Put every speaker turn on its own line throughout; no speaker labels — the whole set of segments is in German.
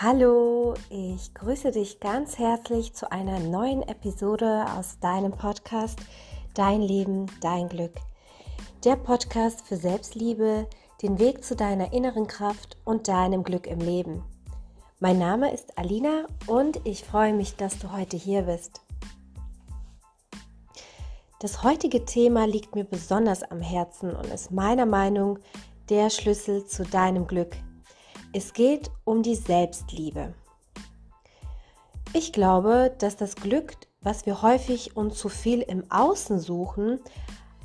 Hallo, ich grüße dich ganz herzlich zu einer neuen Episode aus deinem Podcast Dein Leben, dein Glück. Der Podcast für Selbstliebe, den Weg zu deiner inneren Kraft und deinem Glück im Leben. Mein Name ist Alina und ich freue mich, dass du heute hier bist. Das heutige Thema liegt mir besonders am Herzen und ist meiner Meinung der Schlüssel zu deinem Glück es geht um die Selbstliebe. Ich glaube, dass das Glück, was wir häufig und zu viel im Außen suchen,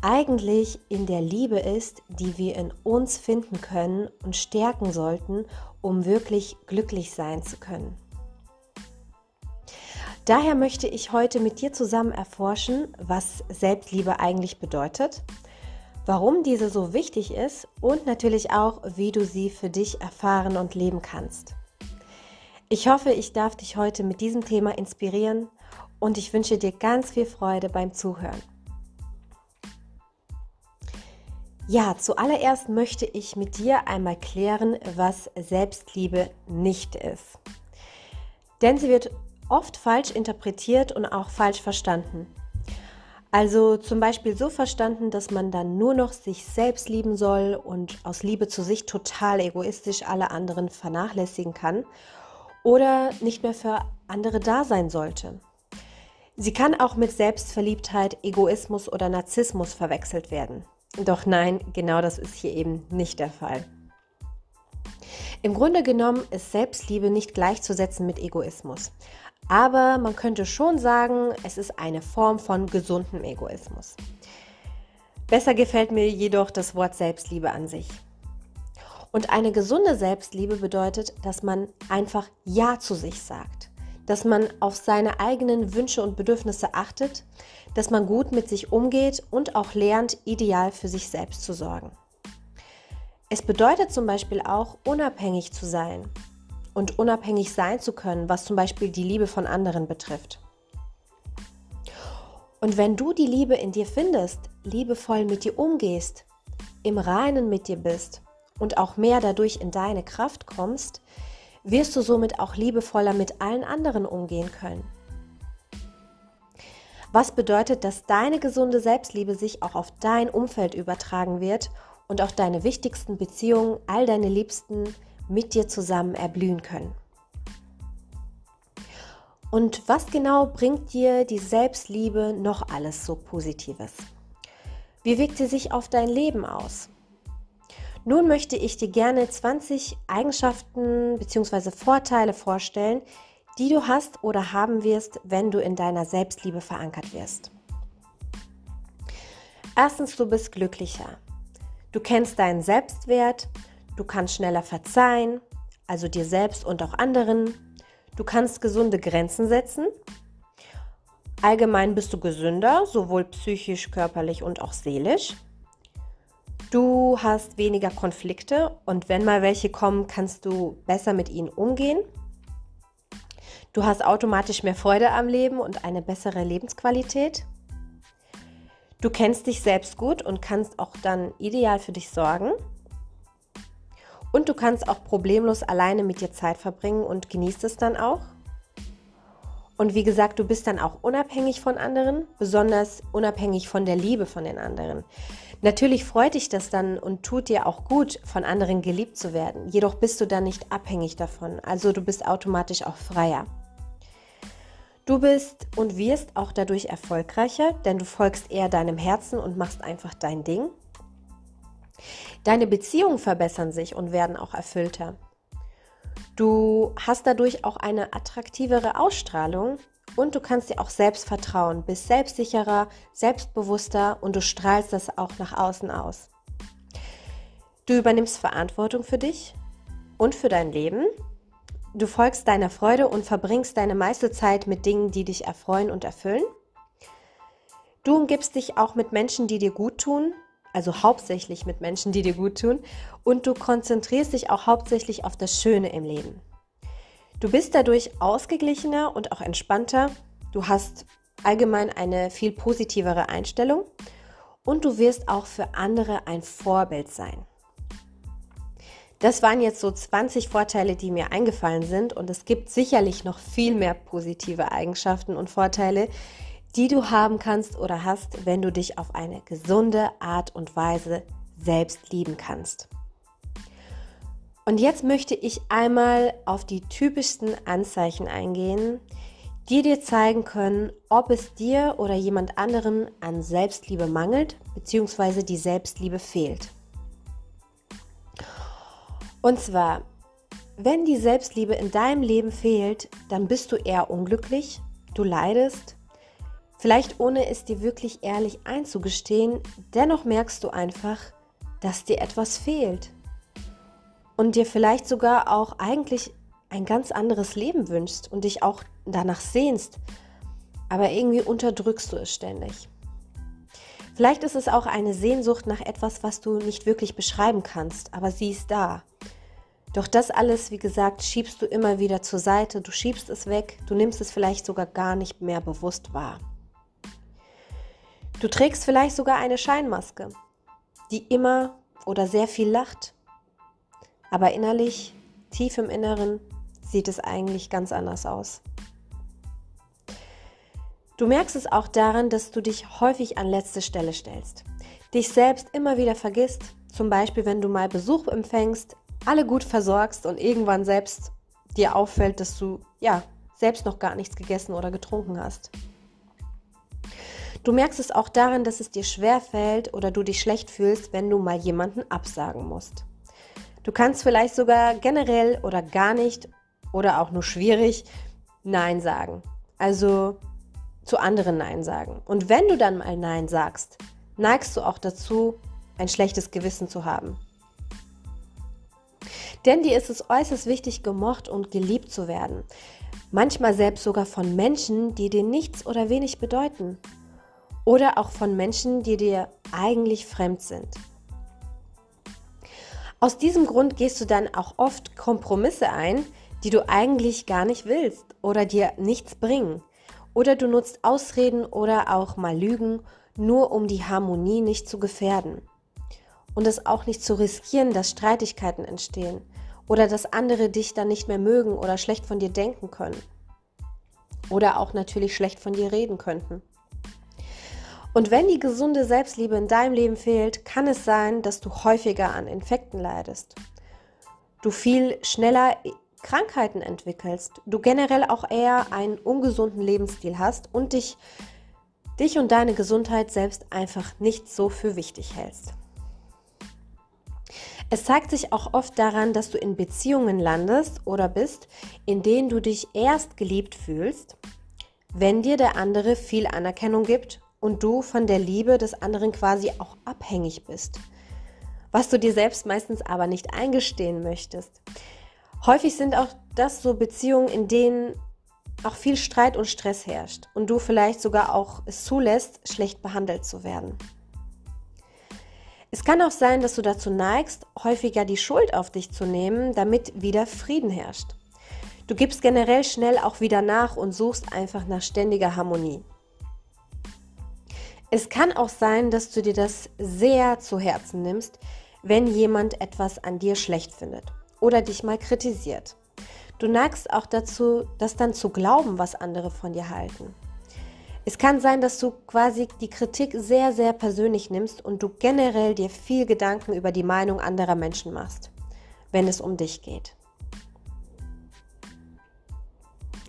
eigentlich in der Liebe ist, die wir in uns finden können und stärken sollten, um wirklich glücklich sein zu können. Daher möchte ich heute mit dir zusammen erforschen, was Selbstliebe eigentlich bedeutet warum diese so wichtig ist und natürlich auch, wie du sie für dich erfahren und leben kannst. Ich hoffe, ich darf dich heute mit diesem Thema inspirieren und ich wünsche dir ganz viel Freude beim Zuhören. Ja, zuallererst möchte ich mit dir einmal klären, was Selbstliebe nicht ist. Denn sie wird oft falsch interpretiert und auch falsch verstanden. Also zum Beispiel so verstanden, dass man dann nur noch sich selbst lieben soll und aus Liebe zu sich total egoistisch alle anderen vernachlässigen kann oder nicht mehr für andere da sein sollte. Sie kann auch mit Selbstverliebtheit, Egoismus oder Narzissmus verwechselt werden. Doch nein, genau das ist hier eben nicht der Fall. Im Grunde genommen ist Selbstliebe nicht gleichzusetzen mit Egoismus. Aber man könnte schon sagen, es ist eine Form von gesundem Egoismus. Besser gefällt mir jedoch das Wort Selbstliebe an sich. Und eine gesunde Selbstliebe bedeutet, dass man einfach Ja zu sich sagt, dass man auf seine eigenen Wünsche und Bedürfnisse achtet, dass man gut mit sich umgeht und auch lernt, ideal für sich selbst zu sorgen. Es bedeutet zum Beispiel auch, unabhängig zu sein, und unabhängig sein zu können, was zum Beispiel die Liebe von anderen betrifft. Und wenn du die Liebe in dir findest, liebevoll mit dir umgehst, im Reinen mit dir bist und auch mehr dadurch in deine Kraft kommst, wirst du somit auch liebevoller mit allen anderen umgehen können. Was bedeutet, dass deine gesunde Selbstliebe sich auch auf dein Umfeld übertragen wird und auch deine wichtigsten Beziehungen, all deine Liebsten, mit dir zusammen erblühen können. Und was genau bringt dir die Selbstliebe noch alles so Positives? Wie wirkt sie sich auf dein Leben aus? Nun möchte ich dir gerne 20 Eigenschaften bzw. Vorteile vorstellen, die du hast oder haben wirst, wenn du in deiner Selbstliebe verankert wirst. Erstens, du bist glücklicher. Du kennst deinen Selbstwert Du kannst schneller verzeihen, also dir selbst und auch anderen. Du kannst gesunde Grenzen setzen. Allgemein bist du gesünder, sowohl psychisch, körperlich und auch seelisch. Du hast weniger Konflikte und wenn mal welche kommen, kannst du besser mit ihnen umgehen. Du hast automatisch mehr Freude am Leben und eine bessere Lebensqualität. Du kennst dich selbst gut und kannst auch dann ideal für dich sorgen. Und du kannst auch problemlos alleine mit dir Zeit verbringen und genießt es dann auch. Und wie gesagt, du bist dann auch unabhängig von anderen, besonders unabhängig von der Liebe von den anderen. Natürlich freut dich das dann und tut dir auch gut, von anderen geliebt zu werden. Jedoch bist du dann nicht abhängig davon. Also du bist automatisch auch freier. Du bist und wirst auch dadurch erfolgreicher, denn du folgst eher deinem Herzen und machst einfach dein Ding. Deine Beziehungen verbessern sich und werden auch erfüllter. Du hast dadurch auch eine attraktivere Ausstrahlung und du kannst dir auch selbst vertrauen, bist selbstsicherer, selbstbewusster und du strahlst das auch nach außen aus. Du übernimmst Verantwortung für dich und für dein Leben. Du folgst deiner Freude und verbringst deine meiste Zeit mit Dingen, die dich erfreuen und erfüllen. Du umgibst dich auch mit Menschen, die dir gut tun, also hauptsächlich mit Menschen, die dir gut tun. Und du konzentrierst dich auch hauptsächlich auf das Schöne im Leben. Du bist dadurch ausgeglichener und auch entspannter. Du hast allgemein eine viel positivere Einstellung und du wirst auch für andere ein Vorbild sein. Das waren jetzt so 20 Vorteile, die mir eingefallen sind und es gibt sicherlich noch viel mehr positive Eigenschaften und Vorteile, die du haben kannst oder hast, wenn du dich auf eine gesunde Art und Weise selbst lieben kannst. Und jetzt möchte ich einmal auf die typischsten Anzeichen eingehen, die dir zeigen können, ob es dir oder jemand anderen an Selbstliebe mangelt bzw. die Selbstliebe fehlt. Und zwar, wenn die Selbstliebe in deinem Leben fehlt, dann bist du eher unglücklich, du leidest, vielleicht ohne es dir wirklich ehrlich einzugestehen, dennoch merkst du einfach, dass dir etwas fehlt und dir vielleicht sogar auch eigentlich ein ganz anderes Leben wünschst und dich auch danach sehnst, aber irgendwie unterdrückst du es ständig. Vielleicht ist es auch eine Sehnsucht nach etwas, was du nicht wirklich beschreiben kannst, aber sie ist da. Doch das alles, wie gesagt, schiebst du immer wieder zur Seite, du schiebst es weg, du nimmst es vielleicht sogar gar nicht mehr bewusst wahr. Du trägst vielleicht sogar eine Scheinmaske, die immer oder sehr viel lacht, aber innerlich, tief im Inneren, sieht es eigentlich ganz anders aus. Du merkst es auch daran, dass du dich häufig an letzte Stelle stellst, dich selbst immer wieder vergisst, zum Beispiel wenn du mal Besuch empfängst, alle gut versorgst und irgendwann selbst dir auffällt, dass du ja selbst noch gar nichts gegessen oder getrunken hast. Du merkst es auch daran, dass es dir schwer fällt oder du dich schlecht fühlst, wenn du mal jemanden absagen musst. Du kannst vielleicht sogar generell oder gar nicht oder auch nur schwierig Nein sagen. Also zu anderen Nein sagen. Und wenn du dann mal Nein sagst, neigst du auch dazu, ein schlechtes Gewissen zu haben. Denn dir ist es äußerst wichtig, gemocht und geliebt zu werden. Manchmal selbst sogar von Menschen, die dir nichts oder wenig bedeuten. Oder auch von Menschen, die dir eigentlich fremd sind. Aus diesem Grund gehst du dann auch oft Kompromisse ein, die du eigentlich gar nicht willst oder dir nichts bringen. Oder du nutzt Ausreden oder auch mal Lügen, nur um die Harmonie nicht zu gefährden. Und es auch nicht zu riskieren, dass Streitigkeiten entstehen oder dass andere dich dann nicht mehr mögen oder schlecht von dir denken können. Oder auch natürlich schlecht von dir reden könnten. Und wenn die gesunde Selbstliebe in deinem Leben fehlt, kann es sein, dass du häufiger an Infekten leidest. Du viel schneller Krankheiten entwickelst, du generell auch eher einen ungesunden Lebensstil hast und dich, dich und deine Gesundheit selbst einfach nicht so für wichtig hältst. Es zeigt sich auch oft daran, dass du in Beziehungen landest oder bist, in denen du dich erst geliebt fühlst, wenn dir der andere viel Anerkennung gibt und du von der Liebe des anderen quasi auch abhängig bist, was du dir selbst meistens aber nicht eingestehen möchtest. Häufig sind auch das so Beziehungen, in denen auch viel Streit und Stress herrscht und du vielleicht sogar auch es zulässt, schlecht behandelt zu werden. Es kann auch sein, dass du dazu neigst, häufiger die Schuld auf dich zu nehmen, damit wieder Frieden herrscht. Du gibst generell schnell auch wieder nach und suchst einfach nach ständiger Harmonie. Es kann auch sein, dass du dir das sehr zu Herzen nimmst, wenn jemand etwas an dir schlecht findet oder dich mal kritisiert. Du neigst auch dazu, das dann zu glauben, was andere von dir halten. Es kann sein, dass du quasi die Kritik sehr, sehr persönlich nimmst und du generell dir viel Gedanken über die Meinung anderer Menschen machst, wenn es um dich geht.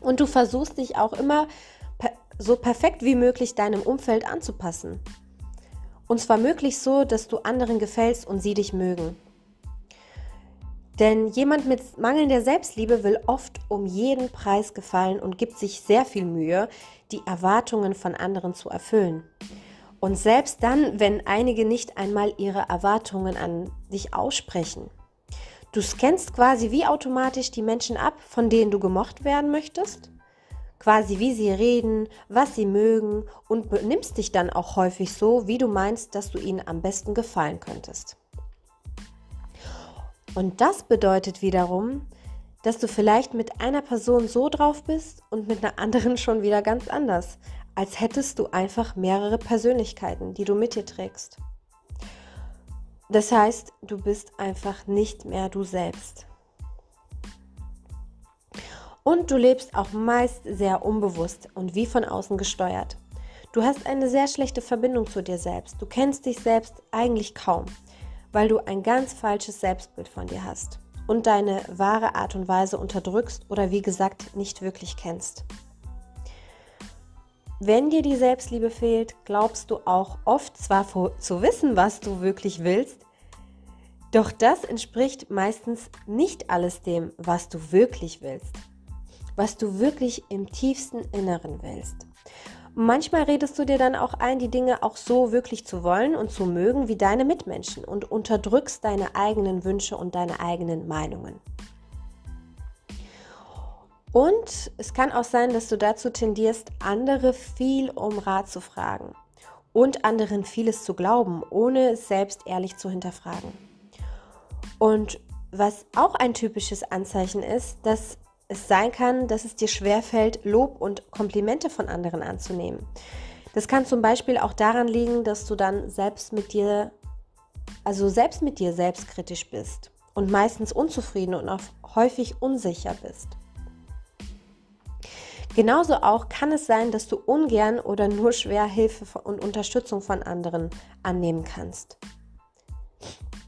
Und du versuchst dich auch immer so perfekt wie möglich deinem Umfeld anzupassen. Und zwar möglichst so, dass du anderen gefällst und sie dich mögen. Denn jemand mit mangelnder Selbstliebe will oft um jeden Preis gefallen und gibt sich sehr viel Mühe, die Erwartungen von anderen zu erfüllen. Und selbst dann, wenn einige nicht einmal ihre Erwartungen an dich aussprechen. Du scannst quasi wie automatisch die Menschen ab, von denen du gemocht werden möchtest. Quasi wie sie reden, was sie mögen und benimmst dich dann auch häufig so, wie du meinst, dass du ihnen am besten gefallen könntest. Und das bedeutet wiederum, dass du vielleicht mit einer Person so drauf bist und mit einer anderen schon wieder ganz anders, als hättest du einfach mehrere Persönlichkeiten, die du mit dir trägst. Das heißt, du bist einfach nicht mehr du selbst. Und du lebst auch meist sehr unbewusst und wie von außen gesteuert. Du hast eine sehr schlechte Verbindung zu dir selbst. Du kennst dich selbst eigentlich kaum, weil du ein ganz falsches Selbstbild von dir hast und deine wahre Art und Weise unterdrückst oder wie gesagt nicht wirklich kennst. Wenn dir die Selbstliebe fehlt, glaubst du auch oft zwar zu wissen, was du wirklich willst, doch das entspricht meistens nicht alles dem, was du wirklich willst, was du wirklich im tiefsten Inneren willst. Manchmal redest du dir dann auch ein, die Dinge auch so wirklich zu wollen und zu mögen wie deine Mitmenschen und unterdrückst deine eigenen Wünsche und deine eigenen Meinungen. Und es kann auch sein, dass du dazu tendierst, andere viel um Rat zu fragen und anderen vieles zu glauben, ohne es selbst ehrlich zu hinterfragen. Und was auch ein typisches Anzeichen ist, dass es sein kann, dass es dir schwerfällt, Lob und Komplimente von anderen anzunehmen. Das kann zum Beispiel auch daran liegen, dass du dann selbst mit dir, also selbst mit dir selbstkritisch bist und meistens unzufrieden und auch häufig unsicher bist. Genauso auch kann es sein, dass du ungern oder nur schwer Hilfe und Unterstützung von anderen annehmen kannst.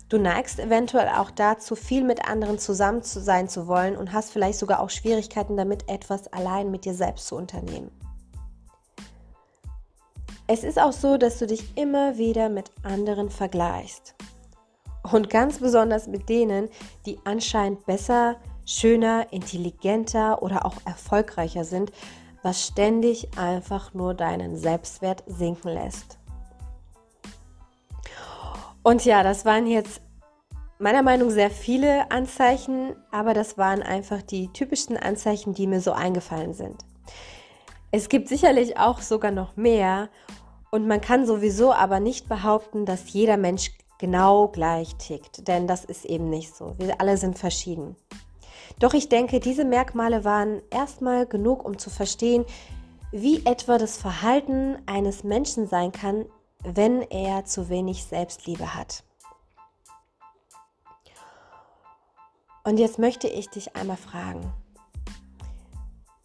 Du neigst eventuell auch dazu, viel mit anderen zusammen zu sein zu wollen und hast vielleicht sogar auch Schwierigkeiten damit, etwas allein mit dir selbst zu unternehmen. Es ist auch so, dass du dich immer wieder mit anderen vergleichst. Und ganz besonders mit denen, die anscheinend besser, schöner, intelligenter oder auch erfolgreicher sind, was ständig einfach nur deinen Selbstwert sinken lässt. Und ja, das waren jetzt meiner Meinung nach sehr viele Anzeichen, aber das waren einfach die typischsten Anzeichen, die mir so eingefallen sind. Es gibt sicherlich auch sogar noch mehr und man kann sowieso aber nicht behaupten, dass jeder Mensch genau gleich tickt, denn das ist eben nicht so. Wir alle sind verschieden. Doch ich denke, diese Merkmale waren erstmal genug, um zu verstehen, wie etwa das Verhalten eines Menschen sein kann, wenn er zu wenig Selbstliebe hat. Und jetzt möchte ich dich einmal fragen,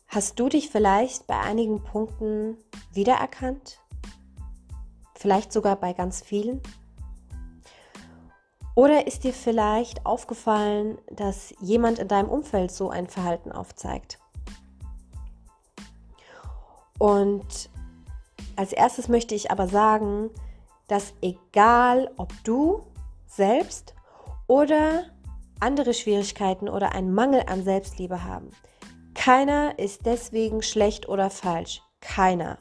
hast du dich vielleicht bei einigen Punkten wiedererkannt? Vielleicht sogar bei ganz vielen? Oder ist dir vielleicht aufgefallen, dass jemand in deinem Umfeld so ein Verhalten aufzeigt? Und als erstes möchte ich aber sagen, dass egal ob du selbst oder andere Schwierigkeiten oder einen Mangel an Selbstliebe haben, keiner ist deswegen schlecht oder falsch. Keiner.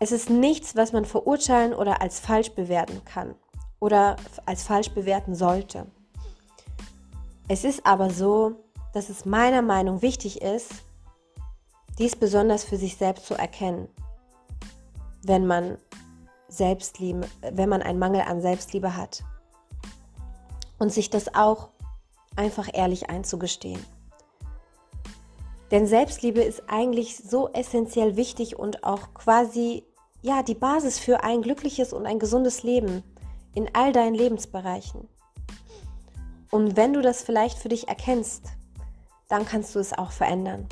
Es ist nichts, was man verurteilen oder als falsch bewerten kann oder als falsch bewerten sollte. Es ist aber so, dass es meiner Meinung wichtig ist, dies besonders für sich selbst zu erkennen wenn man Selbstliebe, wenn man einen Mangel an Selbstliebe hat. Und sich das auch einfach ehrlich einzugestehen. Denn Selbstliebe ist eigentlich so essentiell wichtig und auch quasi ja die Basis für ein glückliches und ein gesundes Leben in all deinen Lebensbereichen. Und wenn du das vielleicht für dich erkennst, dann kannst du es auch verändern.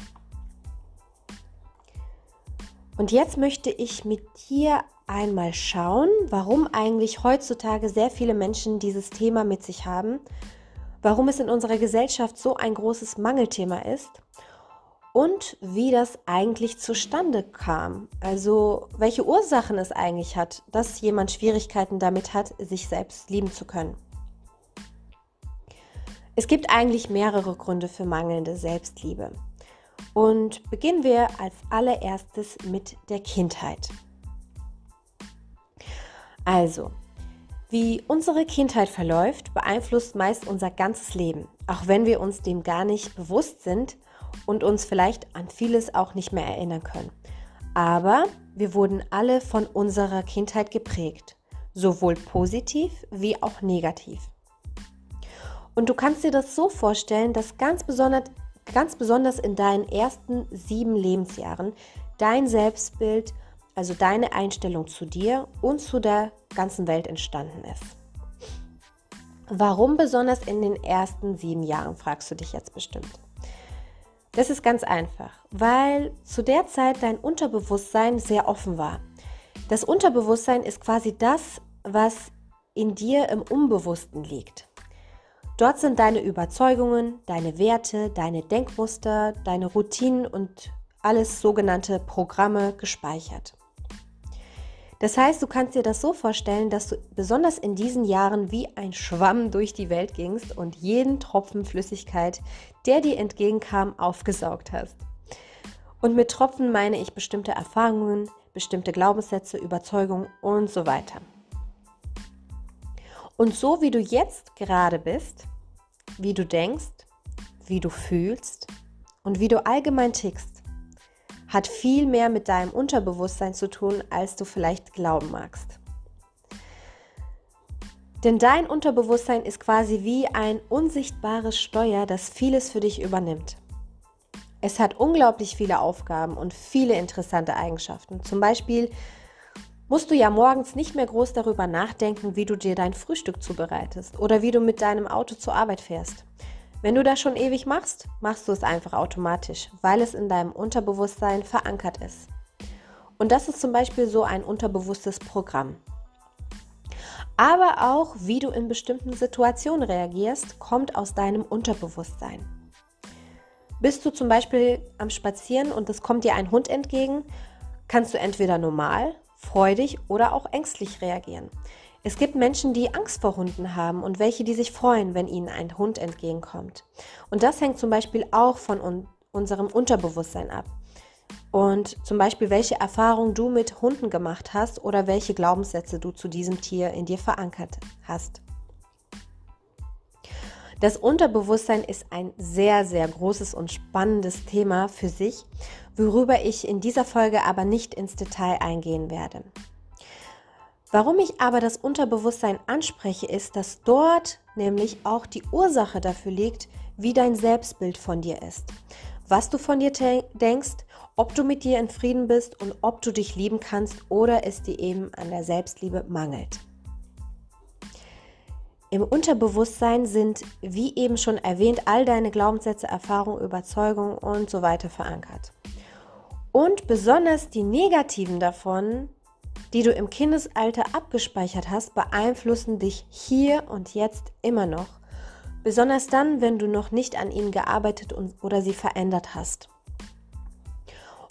Und jetzt möchte ich mit dir einmal schauen, warum eigentlich heutzutage sehr viele Menschen dieses Thema mit sich haben, warum es in unserer Gesellschaft so ein großes Mangelthema ist und wie das eigentlich zustande kam. Also welche Ursachen es eigentlich hat, dass jemand Schwierigkeiten damit hat, sich selbst lieben zu können. Es gibt eigentlich mehrere Gründe für mangelnde Selbstliebe. Und beginnen wir als allererstes mit der Kindheit. Also, wie unsere Kindheit verläuft, beeinflusst meist unser ganzes Leben, auch wenn wir uns dem gar nicht bewusst sind und uns vielleicht an vieles auch nicht mehr erinnern können. Aber wir wurden alle von unserer Kindheit geprägt, sowohl positiv wie auch negativ. Und du kannst dir das so vorstellen, dass ganz besonders ganz besonders in deinen ersten sieben Lebensjahren dein Selbstbild, also deine Einstellung zu dir und zu der ganzen Welt entstanden ist. Warum besonders in den ersten sieben Jahren, fragst du dich jetzt bestimmt. Das ist ganz einfach, weil zu der Zeit dein Unterbewusstsein sehr offen war. Das Unterbewusstsein ist quasi das, was in dir im Unbewussten liegt. Dort sind deine Überzeugungen, deine Werte, deine Denkmuster, deine Routinen und alles sogenannte Programme gespeichert. Das heißt, du kannst dir das so vorstellen, dass du besonders in diesen Jahren wie ein Schwamm durch die Welt gingst und jeden Tropfen Flüssigkeit, der dir entgegenkam, aufgesaugt hast. Und mit Tropfen meine ich bestimmte Erfahrungen, bestimmte Glaubenssätze, Überzeugungen und so weiter. Und so wie du jetzt gerade bist, wie du denkst, wie du fühlst und wie du allgemein tickst, hat viel mehr mit deinem Unterbewusstsein zu tun, als du vielleicht glauben magst. Denn dein Unterbewusstsein ist quasi wie ein unsichtbares Steuer, das vieles für dich übernimmt. Es hat unglaublich viele Aufgaben und viele interessante Eigenschaften. Zum Beispiel musst du ja morgens nicht mehr groß darüber nachdenken, wie du dir dein Frühstück zubereitest oder wie du mit deinem Auto zur Arbeit fährst. Wenn du das schon ewig machst, machst du es einfach automatisch, weil es in deinem Unterbewusstsein verankert ist. Und das ist zum Beispiel so ein unterbewusstes Programm. Aber auch, wie du in bestimmten Situationen reagierst, kommt aus deinem Unterbewusstsein. Bist du zum Beispiel am Spazieren und es kommt dir ein Hund entgegen, kannst du entweder normal, freudig oder auch ängstlich reagieren. Es gibt Menschen, die Angst vor Hunden haben und welche, die sich freuen, wenn ihnen ein Hund entgegenkommt. Und das hängt zum Beispiel auch von un unserem Unterbewusstsein ab. Und zum Beispiel, welche Erfahrungen du mit Hunden gemacht hast oder welche Glaubenssätze du zu diesem Tier in dir verankert hast. Das Unterbewusstsein ist ein sehr, sehr großes und spannendes Thema für sich, worüber ich in dieser Folge aber nicht ins Detail eingehen werde. Warum ich aber das Unterbewusstsein anspreche, ist, dass dort nämlich auch die Ursache dafür liegt, wie dein Selbstbild von dir ist. Was du von dir denkst, ob du mit dir in Frieden bist und ob du dich lieben kannst oder es dir eben an der Selbstliebe mangelt. Im Unterbewusstsein sind, wie eben schon erwähnt, all deine Glaubenssätze, Erfahrungen, Überzeugungen und so weiter verankert. Und besonders die negativen davon die du im Kindesalter abgespeichert hast, beeinflussen dich hier und jetzt immer noch. Besonders dann, wenn du noch nicht an ihnen gearbeitet und, oder sie verändert hast.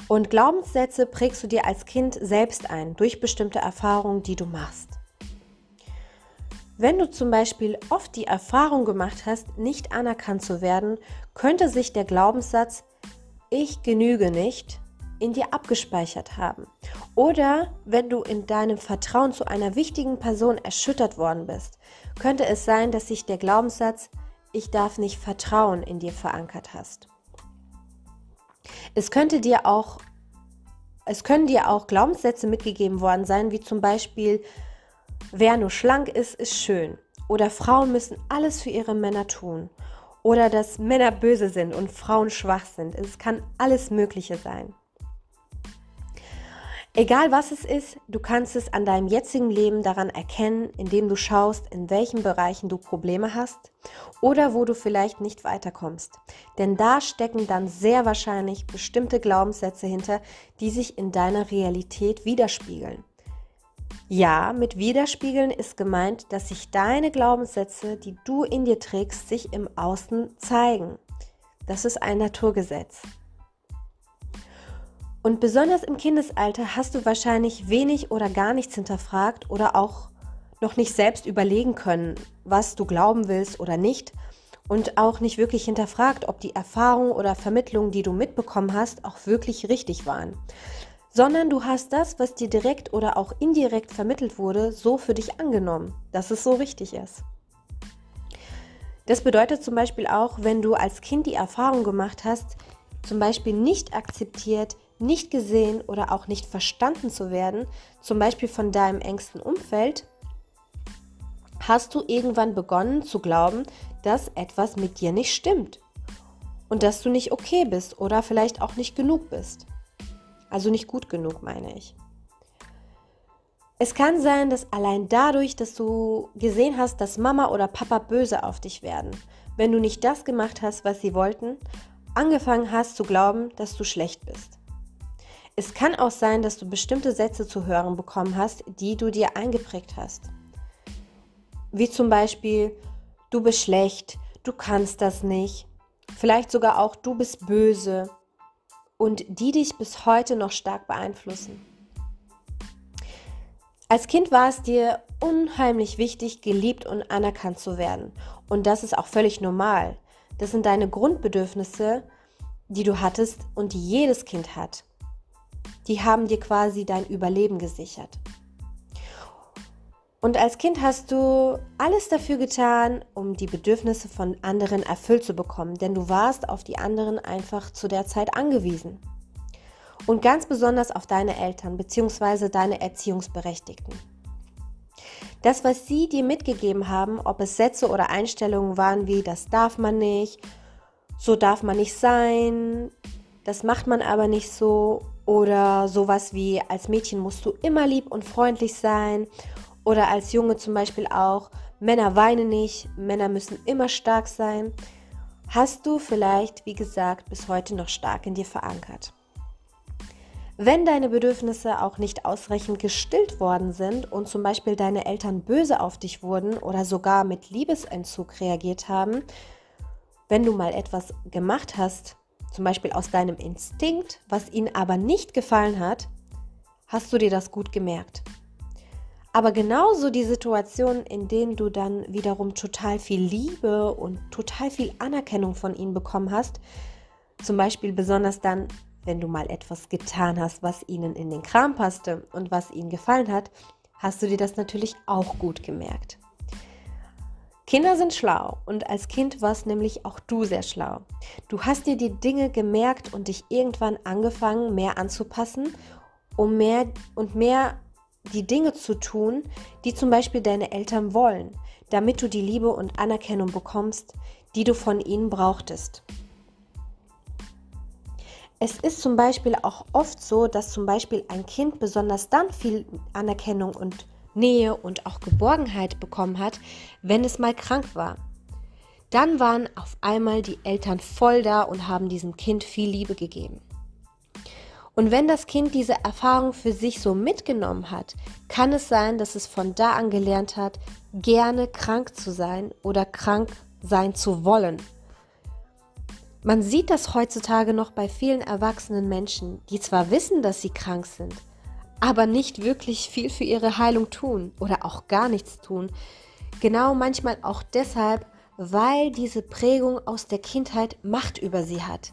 Und Glaubenssätze prägst du dir als Kind selbst ein durch bestimmte Erfahrungen, die du machst. Wenn du zum Beispiel oft die Erfahrung gemacht hast, nicht anerkannt zu werden, könnte sich der Glaubenssatz Ich genüge nicht in dir abgespeichert haben. Oder wenn du in deinem Vertrauen zu einer wichtigen Person erschüttert worden bist, könnte es sein, dass sich der Glaubenssatz Ich darf nicht vertrauen in dir verankert hast. Es könnte dir auch es können dir auch Glaubenssätze mitgegeben worden sein, wie zum Beispiel, wer nur schlank ist, ist schön. Oder Frauen müssen alles für ihre Männer tun. Oder dass Männer böse sind und Frauen schwach sind. Es kann alles Mögliche sein. Egal was es ist, du kannst es an deinem jetzigen Leben daran erkennen, indem du schaust, in welchen Bereichen du Probleme hast oder wo du vielleicht nicht weiterkommst. Denn da stecken dann sehr wahrscheinlich bestimmte Glaubenssätze hinter, die sich in deiner Realität widerspiegeln. Ja, mit Widerspiegeln ist gemeint, dass sich deine Glaubenssätze, die du in dir trägst, sich im Außen zeigen. Das ist ein Naturgesetz. Und besonders im Kindesalter hast du wahrscheinlich wenig oder gar nichts hinterfragt oder auch noch nicht selbst überlegen können, was du glauben willst oder nicht. Und auch nicht wirklich hinterfragt, ob die Erfahrungen oder Vermittlungen, die du mitbekommen hast, auch wirklich richtig waren. Sondern du hast das, was dir direkt oder auch indirekt vermittelt wurde, so für dich angenommen, dass es so richtig ist. Das bedeutet zum Beispiel auch, wenn du als Kind die Erfahrung gemacht hast, zum Beispiel nicht akzeptiert, nicht gesehen oder auch nicht verstanden zu werden, zum Beispiel von deinem engsten Umfeld, hast du irgendwann begonnen zu glauben, dass etwas mit dir nicht stimmt und dass du nicht okay bist oder vielleicht auch nicht genug bist. Also nicht gut genug, meine ich. Es kann sein, dass allein dadurch, dass du gesehen hast, dass Mama oder Papa böse auf dich werden, wenn du nicht das gemacht hast, was sie wollten, angefangen hast zu glauben, dass du schlecht bist. Es kann auch sein, dass du bestimmte Sätze zu hören bekommen hast, die du dir eingeprägt hast. Wie zum Beispiel, du bist schlecht, du kannst das nicht, vielleicht sogar auch du bist böse und die dich bis heute noch stark beeinflussen. Als Kind war es dir unheimlich wichtig, geliebt und anerkannt zu werden. Und das ist auch völlig normal. Das sind deine Grundbedürfnisse, die du hattest und die jedes Kind hat. Die haben dir quasi dein Überleben gesichert. Und als Kind hast du alles dafür getan, um die Bedürfnisse von anderen erfüllt zu bekommen, denn du warst auf die anderen einfach zu der Zeit angewiesen. Und ganz besonders auf deine Eltern bzw. deine Erziehungsberechtigten. Das, was sie dir mitgegeben haben, ob es Sätze oder Einstellungen waren wie das darf man nicht, so darf man nicht sein, das macht man aber nicht so oder sowas wie als Mädchen musst du immer lieb und freundlich sein oder als Junge zum Beispiel auch, Männer weinen nicht, Männer müssen immer stark sein, hast du vielleicht, wie gesagt, bis heute noch stark in dir verankert. Wenn deine Bedürfnisse auch nicht ausreichend gestillt worden sind und zum Beispiel deine Eltern böse auf dich wurden oder sogar mit Liebesentzug reagiert haben, wenn du mal etwas gemacht hast, zum Beispiel aus deinem Instinkt, was ihnen aber nicht gefallen hat, hast du dir das gut gemerkt. Aber genauso die Situationen, in denen du dann wiederum total viel Liebe und total viel Anerkennung von ihnen bekommen hast, zum Beispiel besonders dann, wenn du mal etwas getan hast, was ihnen in den Kram passte und was ihnen gefallen hat, hast du dir das natürlich auch gut gemerkt. Kinder sind schlau und als Kind warst nämlich auch du sehr schlau. Du hast dir die Dinge gemerkt und dich irgendwann angefangen, mehr anzupassen, um mehr und mehr die Dinge zu tun, die zum Beispiel deine Eltern wollen, damit du die Liebe und Anerkennung bekommst, die du von ihnen brauchtest. Es ist zum Beispiel auch oft so, dass zum Beispiel ein Kind besonders dann viel Anerkennung und Nähe und auch Geborgenheit bekommen hat, wenn es mal krank war. Dann waren auf einmal die Eltern voll da und haben diesem Kind viel Liebe gegeben. Und wenn das Kind diese Erfahrung für sich so mitgenommen hat, kann es sein, dass es von da an gelernt hat, gerne krank zu sein oder krank sein zu wollen. Man sieht das heutzutage noch bei vielen erwachsenen Menschen, die zwar wissen, dass sie krank sind, aber nicht wirklich viel für ihre Heilung tun oder auch gar nichts tun. Genau manchmal auch deshalb, weil diese Prägung aus der Kindheit Macht über sie hat.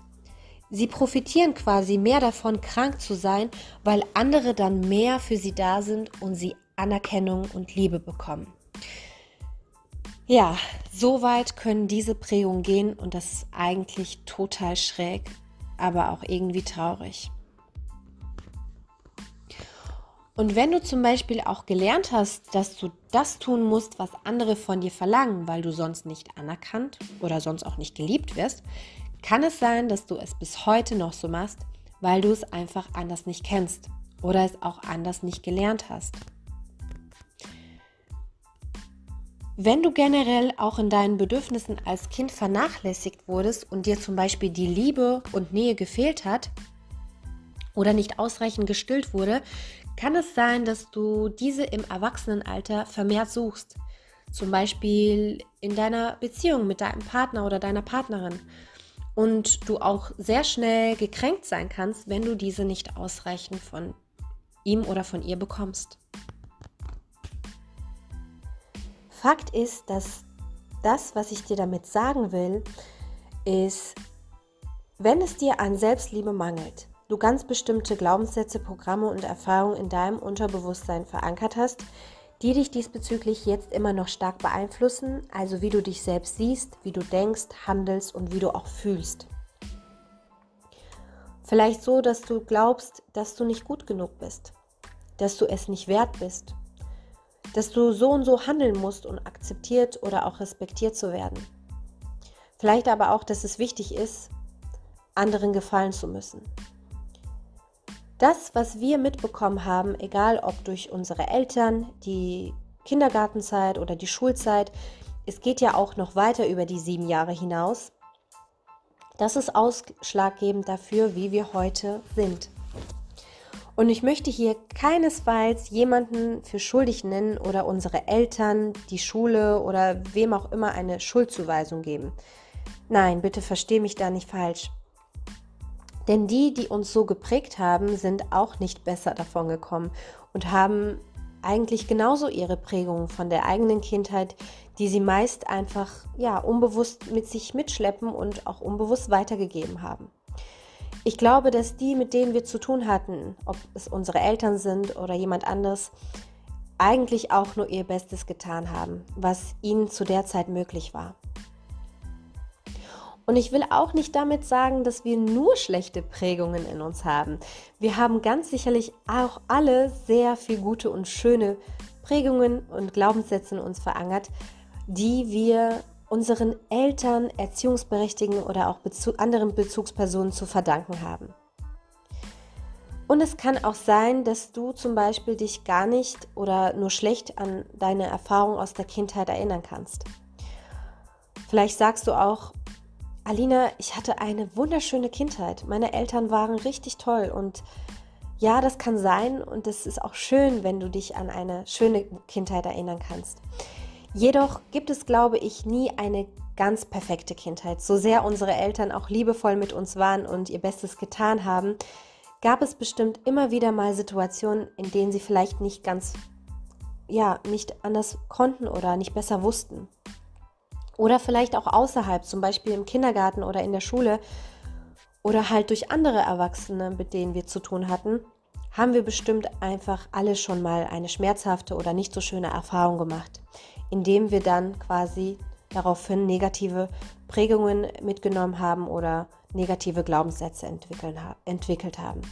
Sie profitieren quasi mehr davon, krank zu sein, weil andere dann mehr für sie da sind und sie Anerkennung und Liebe bekommen. Ja, so weit können diese Prägungen gehen und das ist eigentlich total schräg, aber auch irgendwie traurig. Und wenn du zum Beispiel auch gelernt hast, dass du das tun musst, was andere von dir verlangen, weil du sonst nicht anerkannt oder sonst auch nicht geliebt wirst, kann es sein, dass du es bis heute noch so machst, weil du es einfach anders nicht kennst oder es auch anders nicht gelernt hast. Wenn du generell auch in deinen Bedürfnissen als Kind vernachlässigt wurdest und dir zum Beispiel die Liebe und Nähe gefehlt hat oder nicht ausreichend gestillt wurde, kann es sein, dass du diese im Erwachsenenalter vermehrt suchst. Zum Beispiel in deiner Beziehung mit deinem Partner oder deiner Partnerin und du auch sehr schnell gekränkt sein kannst, wenn du diese nicht ausreichend von ihm oder von ihr bekommst. Fakt ist, dass das, was ich dir damit sagen will, ist, wenn es dir an Selbstliebe mangelt, du ganz bestimmte Glaubenssätze, Programme und Erfahrungen in deinem Unterbewusstsein verankert hast, die dich diesbezüglich jetzt immer noch stark beeinflussen, also wie du dich selbst siehst, wie du denkst, handelst und wie du auch fühlst. Vielleicht so, dass du glaubst, dass du nicht gut genug bist, dass du es nicht wert bist, dass du so und so handeln musst, um akzeptiert oder auch respektiert zu werden. Vielleicht aber auch, dass es wichtig ist, anderen gefallen zu müssen. Das, was wir mitbekommen haben, egal ob durch unsere Eltern, die Kindergartenzeit oder die Schulzeit, es geht ja auch noch weiter über die sieben Jahre hinaus, das ist ausschlaggebend dafür, wie wir heute sind. Und ich möchte hier keinesfalls jemanden für schuldig nennen oder unsere Eltern, die Schule oder wem auch immer eine Schuldzuweisung geben. Nein, bitte versteh mich da nicht falsch. Denn die, die uns so geprägt haben, sind auch nicht besser davon gekommen und haben eigentlich genauso ihre Prägung von der eigenen Kindheit, die sie meist einfach ja unbewusst mit sich mitschleppen und auch unbewusst weitergegeben haben. Ich glaube, dass die, mit denen wir zu tun hatten, ob es unsere Eltern sind oder jemand anderes, eigentlich auch nur ihr Bestes getan haben, was ihnen zu der Zeit möglich war. Und ich will auch nicht damit sagen, dass wir nur schlechte Prägungen in uns haben. Wir haben ganz sicherlich auch alle sehr viel gute und schöne Prägungen und Glaubenssätze in uns verankert, die wir unseren Eltern, Erziehungsberechtigten oder auch Bezug, anderen Bezugspersonen zu verdanken haben. Und es kann auch sein, dass du zum Beispiel dich gar nicht oder nur schlecht an deine Erfahrung aus der Kindheit erinnern kannst. Vielleicht sagst du auch, Alina, ich hatte eine wunderschöne Kindheit. Meine Eltern waren richtig toll und ja, das kann sein und es ist auch schön, wenn du dich an eine schöne Kindheit erinnern kannst. Jedoch gibt es, glaube ich, nie eine ganz perfekte Kindheit. So sehr unsere Eltern auch liebevoll mit uns waren und ihr Bestes getan haben, gab es bestimmt immer wieder mal Situationen, in denen sie vielleicht nicht ganz, ja, nicht anders konnten oder nicht besser wussten. Oder vielleicht auch außerhalb, zum Beispiel im Kindergarten oder in der Schule oder halt durch andere Erwachsene, mit denen wir zu tun hatten, haben wir bestimmt einfach alle schon mal eine schmerzhafte oder nicht so schöne Erfahrung gemacht indem wir dann quasi daraufhin negative Prägungen mitgenommen haben oder negative Glaubenssätze entwickelt haben.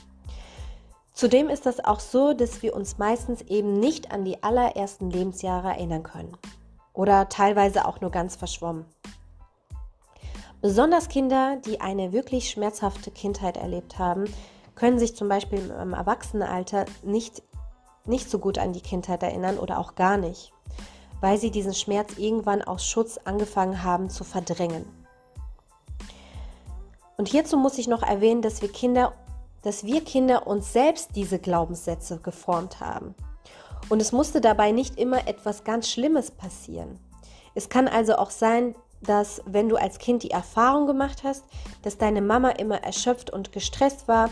Zudem ist das auch so, dass wir uns meistens eben nicht an die allerersten Lebensjahre erinnern können oder teilweise auch nur ganz verschwommen. Besonders Kinder, die eine wirklich schmerzhafte Kindheit erlebt haben, können sich zum Beispiel im Erwachsenenalter nicht, nicht so gut an die Kindheit erinnern oder auch gar nicht weil sie diesen Schmerz irgendwann aus Schutz angefangen haben zu verdrängen. Und hierzu muss ich noch erwähnen, dass wir Kinder, dass wir Kinder uns selbst diese Glaubenssätze geformt haben. Und es musste dabei nicht immer etwas ganz Schlimmes passieren. Es kann also auch sein, dass wenn du als Kind die Erfahrung gemacht hast, dass deine Mama immer erschöpft und gestresst war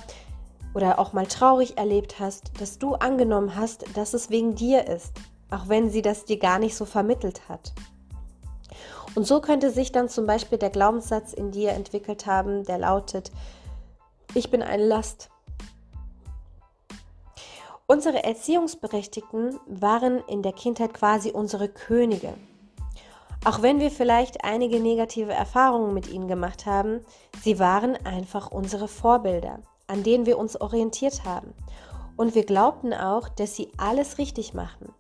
oder auch mal traurig erlebt hast, dass du angenommen hast, dass es wegen dir ist auch wenn sie das dir gar nicht so vermittelt hat. Und so könnte sich dann zum Beispiel der Glaubenssatz in dir entwickelt haben, der lautet, ich bin eine Last. Unsere Erziehungsberechtigten waren in der Kindheit quasi unsere Könige. Auch wenn wir vielleicht einige negative Erfahrungen mit ihnen gemacht haben, sie waren einfach unsere Vorbilder, an denen wir uns orientiert haben. Und wir glaubten auch, dass sie alles richtig machen.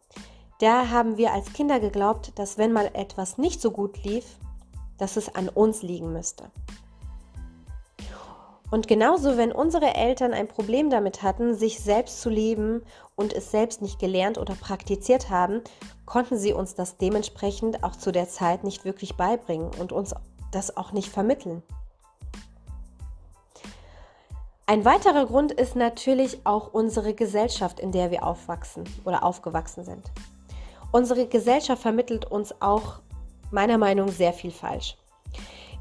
Da haben wir als Kinder geglaubt, dass wenn mal etwas nicht so gut lief, dass es an uns liegen müsste. Und genauso, wenn unsere Eltern ein Problem damit hatten, sich selbst zu lieben und es selbst nicht gelernt oder praktiziert haben, konnten sie uns das dementsprechend auch zu der Zeit nicht wirklich beibringen und uns das auch nicht vermitteln. Ein weiterer Grund ist natürlich auch unsere Gesellschaft, in der wir aufwachsen oder aufgewachsen sind. Unsere Gesellschaft vermittelt uns auch meiner Meinung nach sehr viel falsch.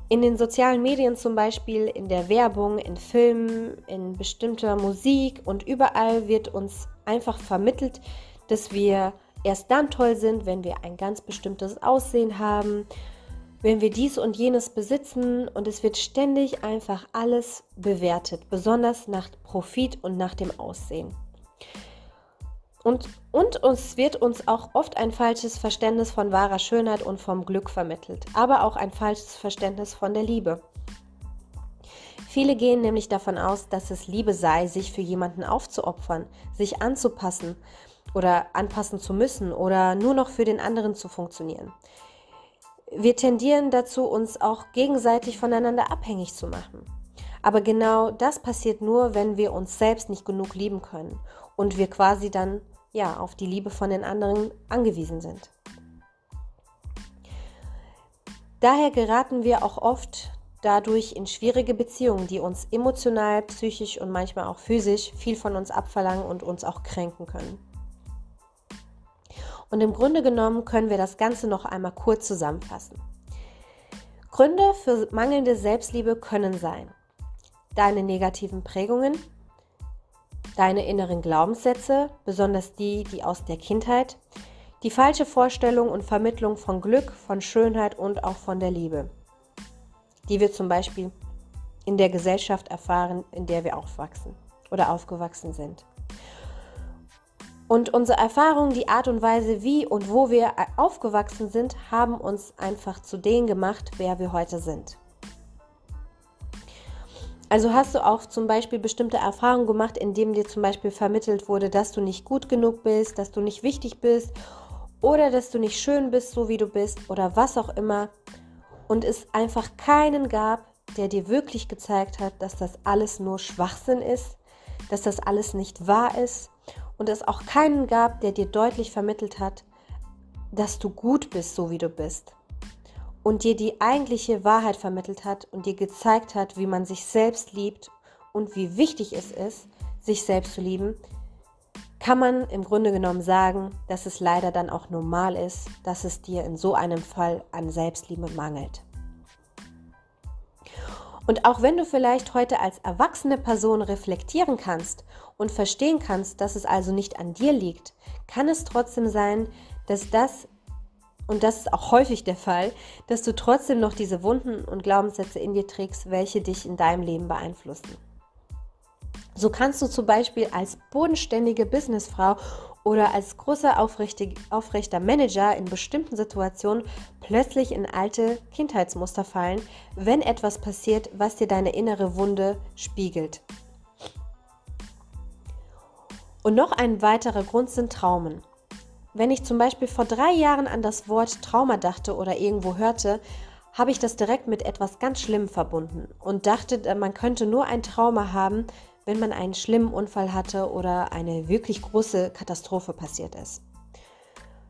In den sozialen Medien zum Beispiel, in der Werbung, in Filmen, in bestimmter Musik und überall wird uns einfach vermittelt, dass wir erst dann toll sind, wenn wir ein ganz bestimmtes Aussehen haben, wenn wir dies und jenes besitzen und es wird ständig einfach alles bewertet, besonders nach Profit und nach dem Aussehen. Und, und es wird uns auch oft ein falsches Verständnis von wahrer Schönheit und vom Glück vermittelt, aber auch ein falsches Verständnis von der Liebe. Viele gehen nämlich davon aus, dass es Liebe sei, sich für jemanden aufzuopfern, sich anzupassen oder anpassen zu müssen oder nur noch für den anderen zu funktionieren. Wir tendieren dazu, uns auch gegenseitig voneinander abhängig zu machen. Aber genau das passiert nur, wenn wir uns selbst nicht genug lieben können und wir quasi dann ja auf die Liebe von den anderen angewiesen sind. Daher geraten wir auch oft dadurch in schwierige Beziehungen, die uns emotional, psychisch und manchmal auch physisch viel von uns abverlangen und uns auch kränken können. Und im Grunde genommen können wir das Ganze noch einmal kurz zusammenfassen. Gründe für mangelnde Selbstliebe können sein deine negativen Prägungen, deine inneren Glaubenssätze, besonders die, die aus der Kindheit, die falsche Vorstellung und Vermittlung von Glück, von Schönheit und auch von der Liebe, die wir zum Beispiel in der Gesellschaft erfahren, in der wir aufwachsen oder aufgewachsen sind. Und unsere Erfahrungen, die Art und Weise, wie und wo wir aufgewachsen sind, haben uns einfach zu denen gemacht, wer wir heute sind. Also hast du auch zum Beispiel bestimmte Erfahrungen gemacht, indem dir zum Beispiel vermittelt wurde, dass du nicht gut genug bist, dass du nicht wichtig bist oder dass du nicht schön bist, so wie du bist oder was auch immer und es einfach keinen gab, der dir wirklich gezeigt hat, dass das alles nur Schwachsinn ist, dass das alles nicht wahr ist und es auch keinen gab, der dir deutlich vermittelt hat, dass du gut bist, so wie du bist und dir die eigentliche Wahrheit vermittelt hat und dir gezeigt hat, wie man sich selbst liebt und wie wichtig es ist, sich selbst zu lieben, kann man im Grunde genommen sagen, dass es leider dann auch normal ist, dass es dir in so einem Fall an Selbstliebe mangelt. Und auch wenn du vielleicht heute als erwachsene Person reflektieren kannst und verstehen kannst, dass es also nicht an dir liegt, kann es trotzdem sein, dass das, und das ist auch häufig der Fall, dass du trotzdem noch diese Wunden und Glaubenssätze in dir trägst, welche dich in deinem Leben beeinflussen. So kannst du zum Beispiel als bodenständige Businessfrau oder als großer aufrechter Manager in bestimmten Situationen plötzlich in alte Kindheitsmuster fallen, wenn etwas passiert, was dir deine innere Wunde spiegelt. Und noch ein weiterer Grund sind Traumen. Wenn ich zum Beispiel vor drei Jahren an das Wort Trauma dachte oder irgendwo hörte, habe ich das direkt mit etwas ganz Schlimmem verbunden und dachte, man könnte nur ein Trauma haben, wenn man einen schlimmen Unfall hatte oder eine wirklich große Katastrophe passiert ist.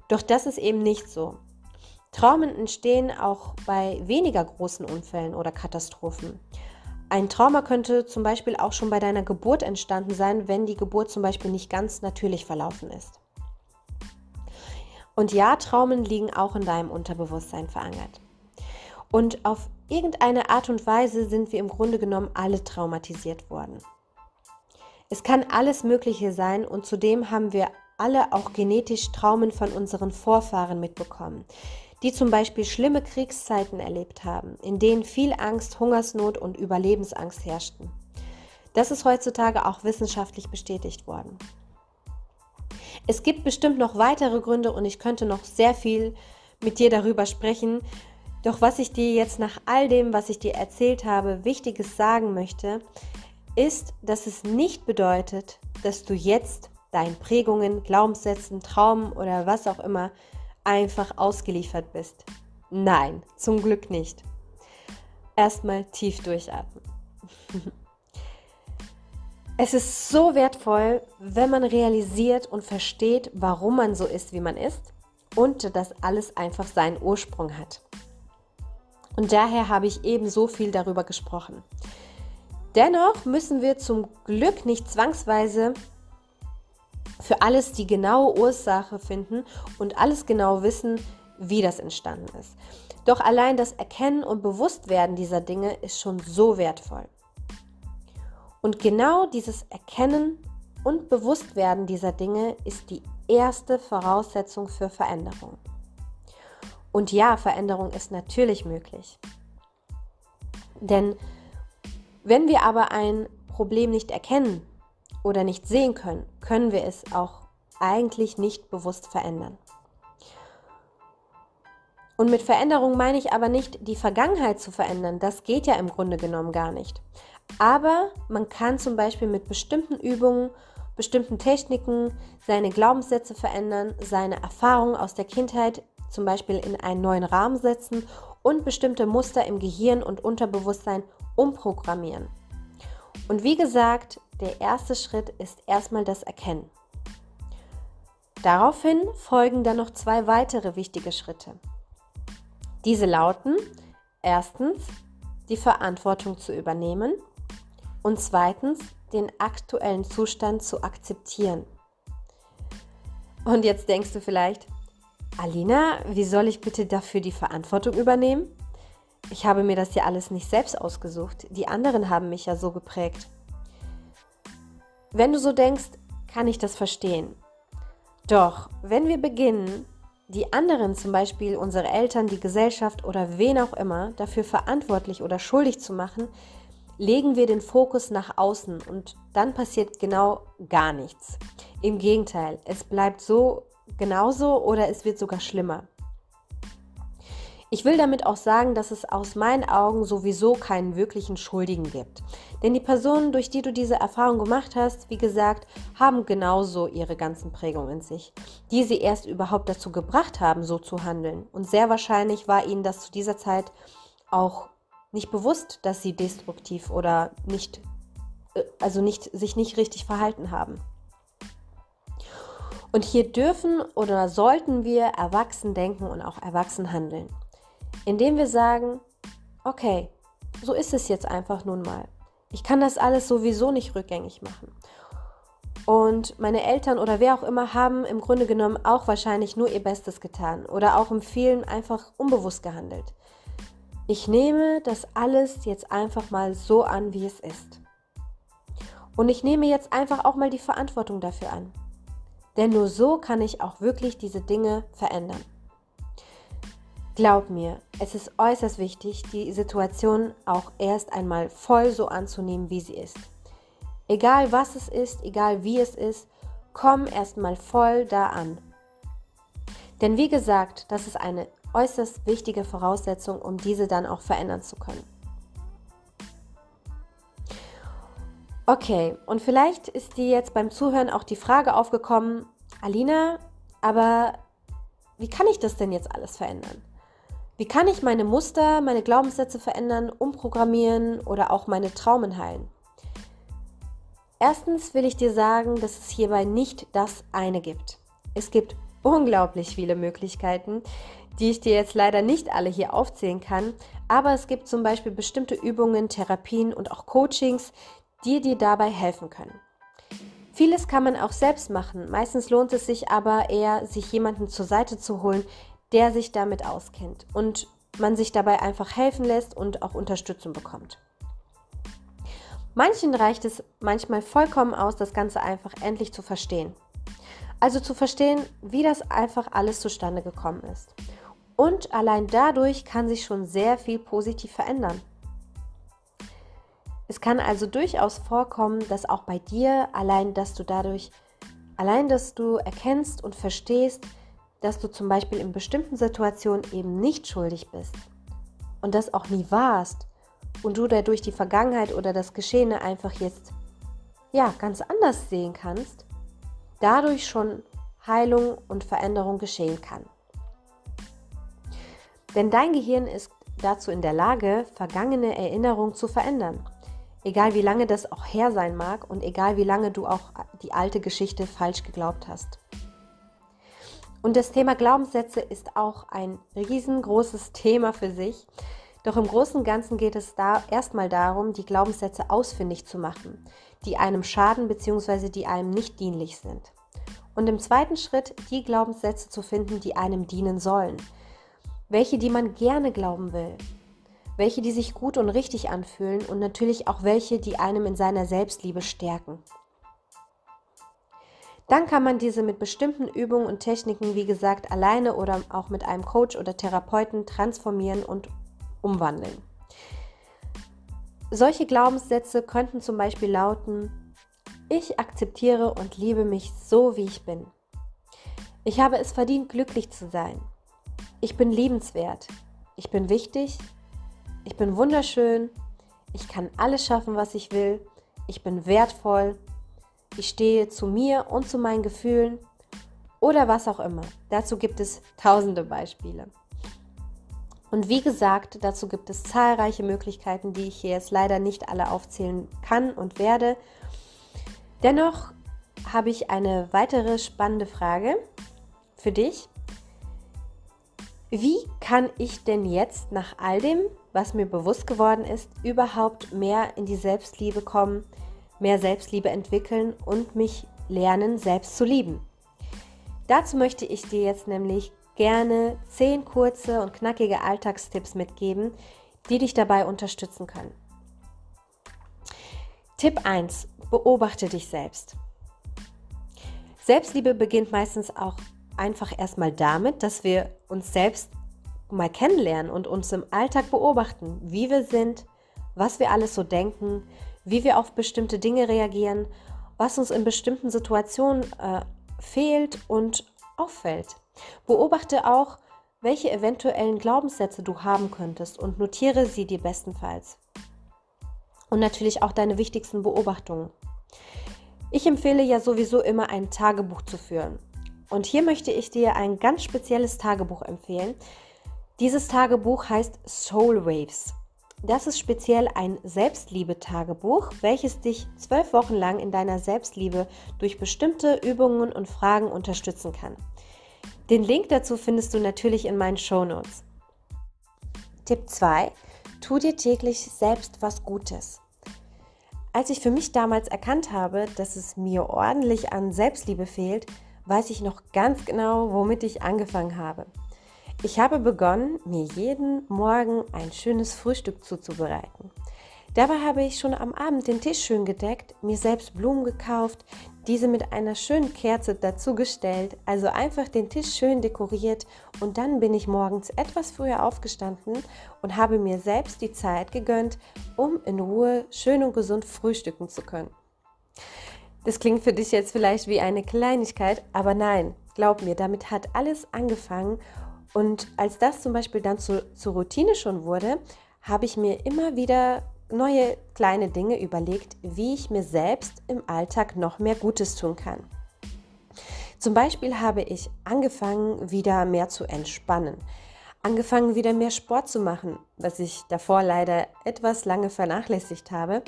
Doch das ist eben nicht so. Traumen entstehen auch bei weniger großen Unfällen oder Katastrophen. Ein Trauma könnte zum Beispiel auch schon bei deiner Geburt entstanden sein, wenn die Geburt zum Beispiel nicht ganz natürlich verlaufen ist. Und ja, Traumen liegen auch in deinem Unterbewusstsein verankert. Und auf irgendeine Art und Weise sind wir im Grunde genommen alle traumatisiert worden. Es kann alles Mögliche sein und zudem haben wir alle auch genetisch Traumen von unseren Vorfahren mitbekommen, die zum Beispiel schlimme Kriegszeiten erlebt haben, in denen viel Angst, Hungersnot und Überlebensangst herrschten. Das ist heutzutage auch wissenschaftlich bestätigt worden. Es gibt bestimmt noch weitere Gründe und ich könnte noch sehr viel mit dir darüber sprechen. Doch was ich dir jetzt nach all dem, was ich dir erzählt habe, Wichtiges sagen möchte, ist, dass es nicht bedeutet, dass du jetzt deinen Prägungen, Glaubenssätzen, Traumen oder was auch immer einfach ausgeliefert bist. Nein, zum Glück nicht. Erstmal tief durchatmen. Es ist so wertvoll, wenn man realisiert und versteht, warum man so ist, wie man ist und dass alles einfach seinen Ursprung hat. Und daher habe ich eben so viel darüber gesprochen. Dennoch müssen wir zum Glück nicht zwangsweise für alles die genaue Ursache finden und alles genau wissen, wie das entstanden ist. Doch allein das Erkennen und Bewusstwerden dieser Dinge ist schon so wertvoll. Und genau dieses Erkennen und Bewusstwerden dieser Dinge ist die erste Voraussetzung für Veränderung. Und ja, Veränderung ist natürlich möglich. Denn wenn wir aber ein Problem nicht erkennen oder nicht sehen können, können wir es auch eigentlich nicht bewusst verändern. Und mit Veränderung meine ich aber nicht, die Vergangenheit zu verändern. Das geht ja im Grunde genommen gar nicht. Aber man kann zum Beispiel mit bestimmten Übungen, bestimmten Techniken seine Glaubenssätze verändern, seine Erfahrungen aus der Kindheit zum Beispiel in einen neuen Rahmen setzen und bestimmte Muster im Gehirn und Unterbewusstsein umprogrammieren. Und wie gesagt, der erste Schritt ist erstmal das Erkennen. Daraufhin folgen dann noch zwei weitere wichtige Schritte. Diese lauten erstens, die Verantwortung zu übernehmen und zweitens, den aktuellen Zustand zu akzeptieren. Und jetzt denkst du vielleicht, Alina, wie soll ich bitte dafür die Verantwortung übernehmen? Ich habe mir das ja alles nicht selbst ausgesucht. Die anderen haben mich ja so geprägt. Wenn du so denkst, kann ich das verstehen. Doch wenn wir beginnen, die anderen, zum Beispiel unsere Eltern, die Gesellschaft oder wen auch immer, dafür verantwortlich oder schuldig zu machen, legen wir den Fokus nach außen und dann passiert genau gar nichts. Im Gegenteil, es bleibt so genauso oder es wird sogar schlimmer. Ich will damit auch sagen, dass es aus meinen Augen sowieso keinen wirklichen Schuldigen gibt. Denn die Personen, durch die du diese Erfahrung gemacht hast, wie gesagt, haben genauso ihre ganzen Prägungen in sich, die sie erst überhaupt dazu gebracht haben, so zu handeln. Und sehr wahrscheinlich war ihnen das zu dieser Zeit auch nicht bewusst, dass sie destruktiv oder nicht, äh, also nicht, sich nicht richtig verhalten haben. Und hier dürfen oder sollten wir erwachsen denken und auch erwachsen handeln indem wir sagen, okay, so ist es jetzt einfach nun mal. Ich kann das alles sowieso nicht rückgängig machen. Und meine Eltern oder wer auch immer haben im Grunde genommen auch wahrscheinlich nur ihr Bestes getan oder auch im vielen einfach unbewusst gehandelt. Ich nehme das alles jetzt einfach mal so an, wie es ist. Und ich nehme jetzt einfach auch mal die Verantwortung dafür an. Denn nur so kann ich auch wirklich diese Dinge verändern. Glaub mir, es ist äußerst wichtig, die Situation auch erst einmal voll so anzunehmen, wie sie ist. Egal was es ist, egal wie es ist, komm erstmal voll da an. Denn wie gesagt, das ist eine äußerst wichtige Voraussetzung, um diese dann auch verändern zu können. Okay, und vielleicht ist dir jetzt beim Zuhören auch die Frage aufgekommen, Alina, aber wie kann ich das denn jetzt alles verändern? Wie kann ich meine Muster, meine Glaubenssätze verändern, umprogrammieren oder auch meine Traumen heilen? Erstens will ich dir sagen, dass es hierbei nicht das eine gibt. Es gibt unglaublich viele Möglichkeiten, die ich dir jetzt leider nicht alle hier aufzählen kann, aber es gibt zum Beispiel bestimmte Übungen, Therapien und auch Coachings, die dir dabei helfen können. Vieles kann man auch selbst machen, meistens lohnt es sich aber eher, sich jemanden zur Seite zu holen, der sich damit auskennt und man sich dabei einfach helfen lässt und auch Unterstützung bekommt. Manchen reicht es manchmal vollkommen aus, das Ganze einfach endlich zu verstehen. Also zu verstehen, wie das einfach alles zustande gekommen ist. Und allein dadurch kann sich schon sehr viel positiv verändern. Es kann also durchaus vorkommen, dass auch bei dir allein, dass du dadurch, allein, dass du erkennst und verstehst, dass du zum Beispiel in bestimmten Situationen eben nicht schuldig bist und das auch nie warst und du dadurch die Vergangenheit oder das Geschehene einfach jetzt ja ganz anders sehen kannst, dadurch schon Heilung und Veränderung geschehen kann. Denn dein Gehirn ist dazu in der Lage, vergangene Erinnerungen zu verändern. Egal wie lange das auch her sein mag und egal wie lange du auch die alte Geschichte falsch geglaubt hast. Und das Thema Glaubenssätze ist auch ein riesengroßes Thema für sich. Doch im Großen und Ganzen geht es da erstmal darum, die Glaubenssätze ausfindig zu machen, die einem schaden bzw. die einem nicht dienlich sind. Und im zweiten Schritt die Glaubenssätze zu finden, die einem dienen sollen. Welche, die man gerne glauben will. Welche, die sich gut und richtig anfühlen und natürlich auch welche, die einem in seiner Selbstliebe stärken. Dann kann man diese mit bestimmten Übungen und Techniken, wie gesagt, alleine oder auch mit einem Coach oder Therapeuten transformieren und umwandeln. Solche Glaubenssätze könnten zum Beispiel lauten, ich akzeptiere und liebe mich so, wie ich bin. Ich habe es verdient, glücklich zu sein. Ich bin liebenswert. Ich bin wichtig. Ich bin wunderschön. Ich kann alles schaffen, was ich will. Ich bin wertvoll ich stehe zu mir und zu meinen Gefühlen oder was auch immer. Dazu gibt es tausende Beispiele. Und wie gesagt, dazu gibt es zahlreiche Möglichkeiten, die ich hier jetzt leider nicht alle aufzählen kann und werde. Dennoch habe ich eine weitere spannende Frage für dich. Wie kann ich denn jetzt nach all dem, was mir bewusst geworden ist, überhaupt mehr in die Selbstliebe kommen, mehr Selbstliebe entwickeln und mich lernen, selbst zu lieben? Dazu möchte ich dir jetzt nämlich gerne zehn kurze und knackige Alltagstipps mitgeben, die dich dabei unterstützen können. Tipp 1. Beobachte dich selbst. Selbstliebe beginnt meistens auch einfach erstmal damit, dass wir uns selbst mal kennenlernen und uns im Alltag beobachten, wie wir sind, was wir alles so denken, wie wir auf bestimmte Dinge reagieren, was uns in bestimmten Situationen äh, fehlt und auffällt. Beobachte auch, welche eventuellen Glaubenssätze du haben könntest und notiere sie dir bestenfalls. Und natürlich auch deine wichtigsten Beobachtungen. Ich empfehle ja sowieso immer ein Tagebuch zu führen. Und hier möchte ich dir ein ganz spezielles Tagebuch empfehlen. Dieses Tagebuch heißt Soul Waves. Das ist speziell ein Selbstliebe-Tagebuch, welches dich zwölf Wochen lang in deiner Selbstliebe durch bestimmte Übungen und Fragen unterstützen kann. Den Link dazu findest du natürlich in meinen Show Notes. Tipp 2. Tu dir täglich selbst was Gutes. Als ich für mich damals erkannt habe, dass es mir ordentlich an Selbstliebe fehlt, weiß ich noch ganz genau, womit ich angefangen habe. Ich habe begonnen, mir jeden Morgen ein schönes Frühstück zuzubereiten. Dabei habe ich schon am Abend den Tisch schön gedeckt, mir selbst Blumen gekauft, diese mit einer schönen Kerze dazugestellt, also einfach den Tisch schön dekoriert und dann bin ich morgens etwas früher aufgestanden und habe mir selbst die Zeit gegönnt, um in Ruhe schön und gesund frühstücken zu können. Das klingt für dich jetzt vielleicht wie eine Kleinigkeit, aber nein, glaub mir, damit hat alles angefangen und als das zum Beispiel dann zu, zur Routine schon wurde, habe ich mir immer wieder neue kleine Dinge überlegt, wie ich mir selbst im Alltag noch mehr Gutes tun kann. Zum Beispiel habe ich angefangen, wieder mehr zu entspannen, angefangen, wieder mehr Sport zu machen, was ich davor leider etwas lange vernachlässigt habe.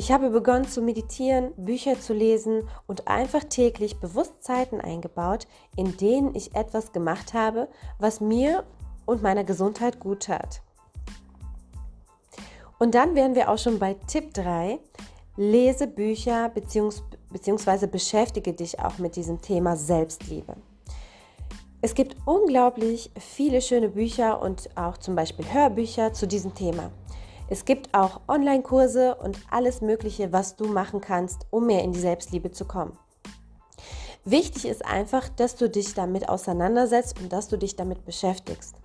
Ich habe begonnen zu meditieren, Bücher zu lesen und einfach täglich Bewusstheiten eingebaut, in denen ich etwas gemacht habe, was mir und meiner Gesundheit gut tat. Und dann wären wir auch schon bei Tipp 3. Lese Bücher beziehungsweise beschäftige dich auch mit diesem Thema Selbstliebe. Es gibt unglaublich viele schöne Bücher und auch zum Beispiel Hörbücher zu diesem Thema. Es gibt auch Online-Kurse und alles Mögliche, was du machen kannst, um mehr in die Selbstliebe zu kommen. Wichtig ist einfach, dass du dich damit auseinandersetzt und dass du dich damit beschäftigst.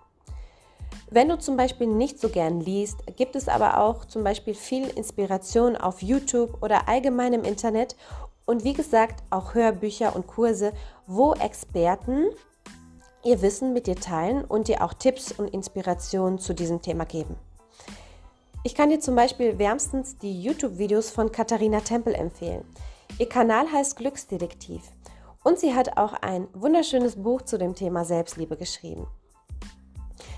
Wenn du zum Beispiel nicht so gern liest, gibt es aber auch zum Beispiel viel Inspiration auf YouTube oder allgemein im Internet und wie gesagt auch Hörbücher und Kurse, wo Experten ihr Wissen mit dir teilen und dir auch Tipps und Inspirationen zu diesem Thema geben. Ich kann dir zum Beispiel wärmstens die YouTube-Videos von Katharina Tempel empfehlen. Ihr Kanal heißt Glücksdetektiv und sie hat auch ein wunderschönes Buch zu dem Thema Selbstliebe geschrieben.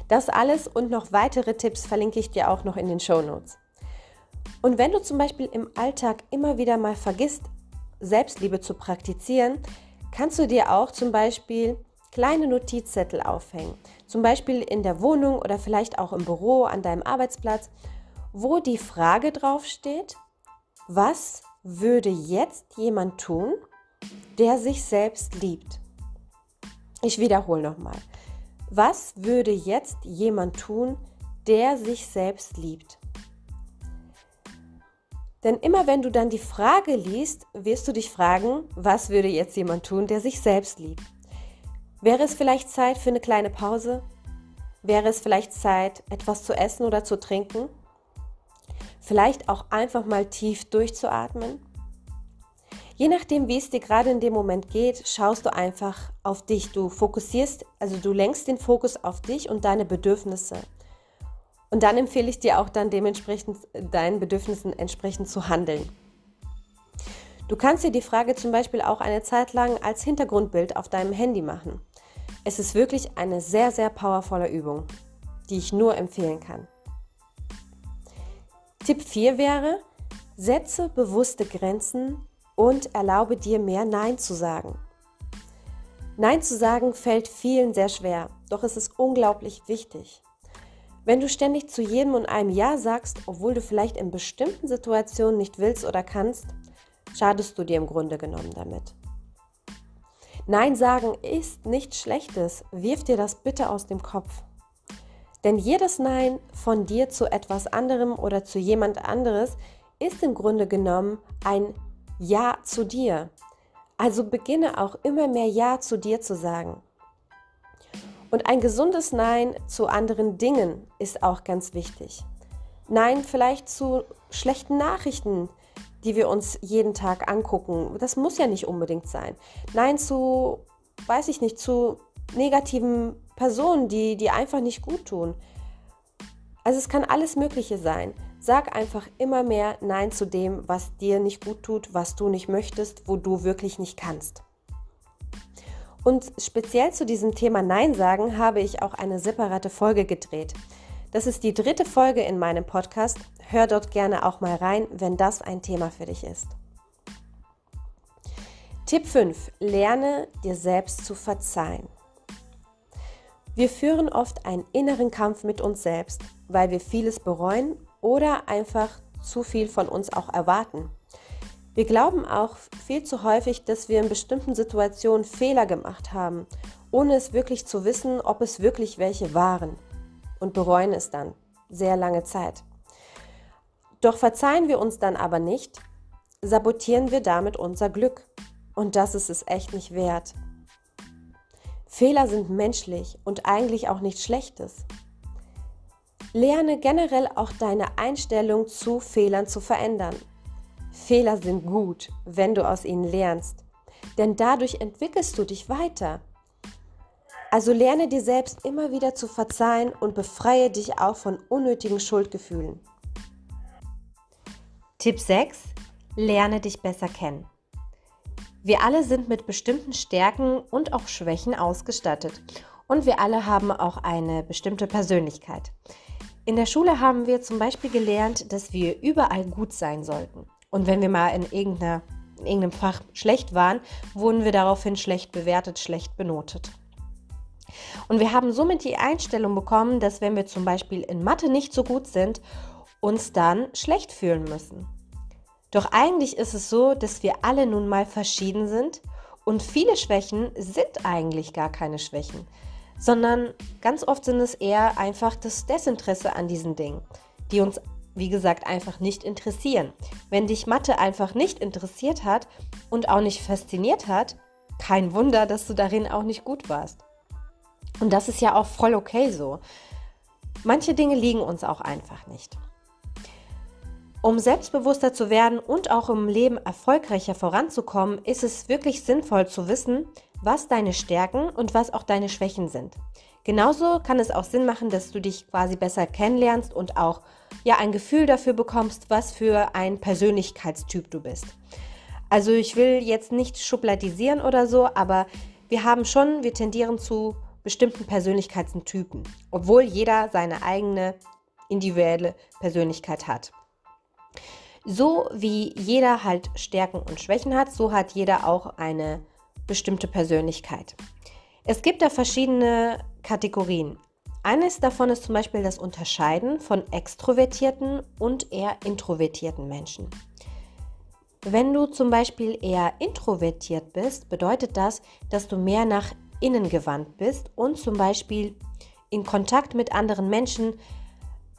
Das alles und noch weitere Tipps verlinke ich dir auch noch in den Show Notes. Und wenn du zum Beispiel im Alltag immer wieder mal vergisst, Selbstliebe zu praktizieren, kannst du dir auch zum Beispiel kleine Notizzettel aufhängen. Zum Beispiel in der Wohnung oder vielleicht auch im Büro, an deinem Arbeitsplatz wo die Frage draufsteht, was würde jetzt jemand tun, der sich selbst liebt? Ich wiederhole nochmal. Was würde jetzt jemand tun, der sich selbst liebt? Denn immer wenn du dann die Frage liest, wirst du dich fragen, was würde jetzt jemand tun, der sich selbst liebt? Wäre es vielleicht Zeit für eine kleine Pause? Wäre es vielleicht Zeit, etwas zu essen oder zu trinken? Vielleicht auch einfach mal tief durchzuatmen. Je nachdem, wie es dir gerade in dem Moment geht, schaust du einfach auf dich. Du fokussierst, also du lenkst den Fokus auf dich und deine Bedürfnisse. Und dann empfehle ich dir auch dann dementsprechend deinen Bedürfnissen entsprechend zu handeln. Du kannst dir die Frage zum Beispiel auch eine Zeit lang als Hintergrundbild auf deinem Handy machen. Es ist wirklich eine sehr, sehr powervolle Übung. die ich nur empfehlen kann. Tipp 4 wäre, setze bewusste Grenzen und erlaube dir mehr Nein zu sagen. Nein zu sagen fällt vielen sehr schwer, doch es ist unglaublich wichtig. Wenn du ständig zu jedem und einem Ja sagst, obwohl du vielleicht in bestimmten Situationen nicht willst oder kannst, schadest du dir im Grunde genommen damit. Nein sagen ist nichts Schlechtes. Wirf dir das bitte aus dem Kopf. Denn jedes Nein von dir zu etwas anderem oder zu jemand anderes ist im Grunde genommen ein Ja zu dir. Also beginne auch immer mehr Ja zu dir zu sagen. Und ein gesundes Nein zu anderen Dingen ist auch ganz wichtig. Nein vielleicht zu schlechten Nachrichten, die wir uns jeden Tag angucken. Das muss ja nicht unbedingt sein. Nein zu, weiß ich nicht, zu negativen Personen, die, die einfach nicht gut tun. Also es kann alles Mögliche sein. Sag einfach immer mehr Nein zu dem, was dir nicht gut tut, was du nicht möchtest, wo du wirklich nicht kannst. Und speziell zu diesem Thema Nein sagen habe ich auch eine separate Folge gedreht. Das ist die dritte Folge in meinem Podcast. Hör dort gerne auch mal rein, wenn das ein Thema für dich ist. Tipp 5. Lerne dir selbst zu verzeihen. Wir führen oft einen inneren Kampf mit uns selbst, weil wir vieles bereuen oder einfach zu viel von uns auch erwarten. Wir glauben auch viel zu häufig, dass wir in bestimmten Situationen Fehler gemacht haben, ohne es wirklich zu wissen, ob es wirklich welche waren und bereuen es dann sehr lange Zeit. Doch verzeihen wir uns dann aber nicht, sabotieren wir damit unser Glück. Und das ist es echt nicht wert. Fehler sind menschlich und eigentlich auch nichts Schlechtes. Lerne generell auch deine Einstellung zu Fehlern zu verändern. Fehler sind gut, wenn du aus ihnen lernst, denn dadurch entwickelst du dich weiter. Also lerne dir selbst immer wieder zu verzeihen und befreie dich auch von unnötigen Schuldgefühlen. Tipp 6. Lerne dich besser kennen. Wir alle sind mit bestimmten Stärken und auch Schwächen ausgestattet. Und wir alle haben auch eine bestimmte Persönlichkeit. In der Schule haben wir zum Beispiel gelernt, dass wir überall gut sein sollten. Und wenn wir mal in, irgendeiner, in irgendeinem Fach schlecht waren, wurden wir daraufhin schlecht bewertet, schlecht benotet. Und wir haben somit die Einstellung bekommen, dass wenn wir zum Beispiel in Mathe nicht so gut sind, uns dann schlecht fühlen müssen. Doch eigentlich ist es so, dass wir alle nun mal verschieden sind und viele Schwächen sind eigentlich gar keine Schwächen, sondern ganz oft sind es eher einfach das Desinteresse an diesen Dingen, die uns, wie gesagt, einfach nicht interessieren. Wenn dich Mathe einfach nicht interessiert hat und auch nicht fasziniert hat, kein Wunder, dass du darin auch nicht gut warst. Und das ist ja auch voll okay so. Manche Dinge liegen uns auch einfach nicht. Um selbstbewusster zu werden und auch im Leben erfolgreicher voranzukommen, ist es wirklich sinnvoll zu wissen, was deine Stärken und was auch deine Schwächen sind. Genauso kann es auch Sinn machen, dass du dich quasi besser kennenlernst und auch ja ein Gefühl dafür bekommst, was für ein Persönlichkeitstyp du bist. Also ich will jetzt nicht schubladisieren oder so, aber wir haben schon, wir tendieren zu bestimmten Persönlichkeitstypen, obwohl jeder seine eigene individuelle Persönlichkeit hat. So wie jeder halt Stärken und Schwächen hat, so hat jeder auch eine bestimmte Persönlichkeit. Es gibt da verschiedene Kategorien. Eines davon ist zum Beispiel das Unterscheiden von extrovertierten und eher introvertierten Menschen. Wenn du zum Beispiel eher introvertiert bist, bedeutet das, dass du mehr nach innen gewandt bist und zum Beispiel in Kontakt mit anderen Menschen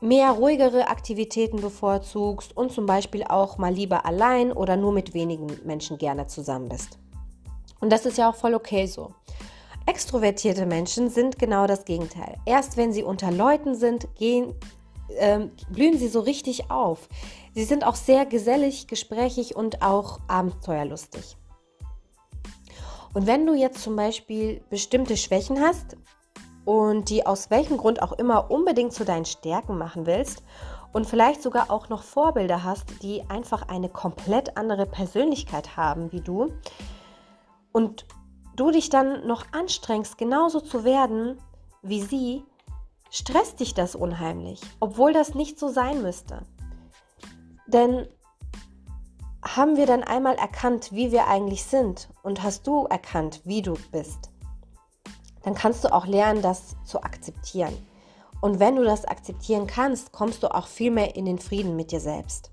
mehr ruhigere Aktivitäten bevorzugst und zum Beispiel auch mal lieber allein oder nur mit wenigen Menschen gerne zusammen bist. Und das ist ja auch voll okay so. Extrovertierte Menschen sind genau das Gegenteil. Erst wenn sie unter Leuten sind, gehen, äh, blühen sie so richtig auf. Sie sind auch sehr gesellig, gesprächig und auch abenteuerlustig. Und wenn du jetzt zum Beispiel bestimmte Schwächen hast, und die aus welchem Grund auch immer unbedingt zu deinen Stärken machen willst und vielleicht sogar auch noch Vorbilder hast, die einfach eine komplett andere Persönlichkeit haben wie du und du dich dann noch anstrengst, genauso zu werden wie sie, stresst dich das unheimlich, obwohl das nicht so sein müsste. Denn haben wir dann einmal erkannt, wie wir eigentlich sind und hast du erkannt, wie du bist, dann kannst du auch lernen, das zu akzeptieren. Und wenn du das akzeptieren kannst, kommst du auch viel mehr in den Frieden mit dir selbst.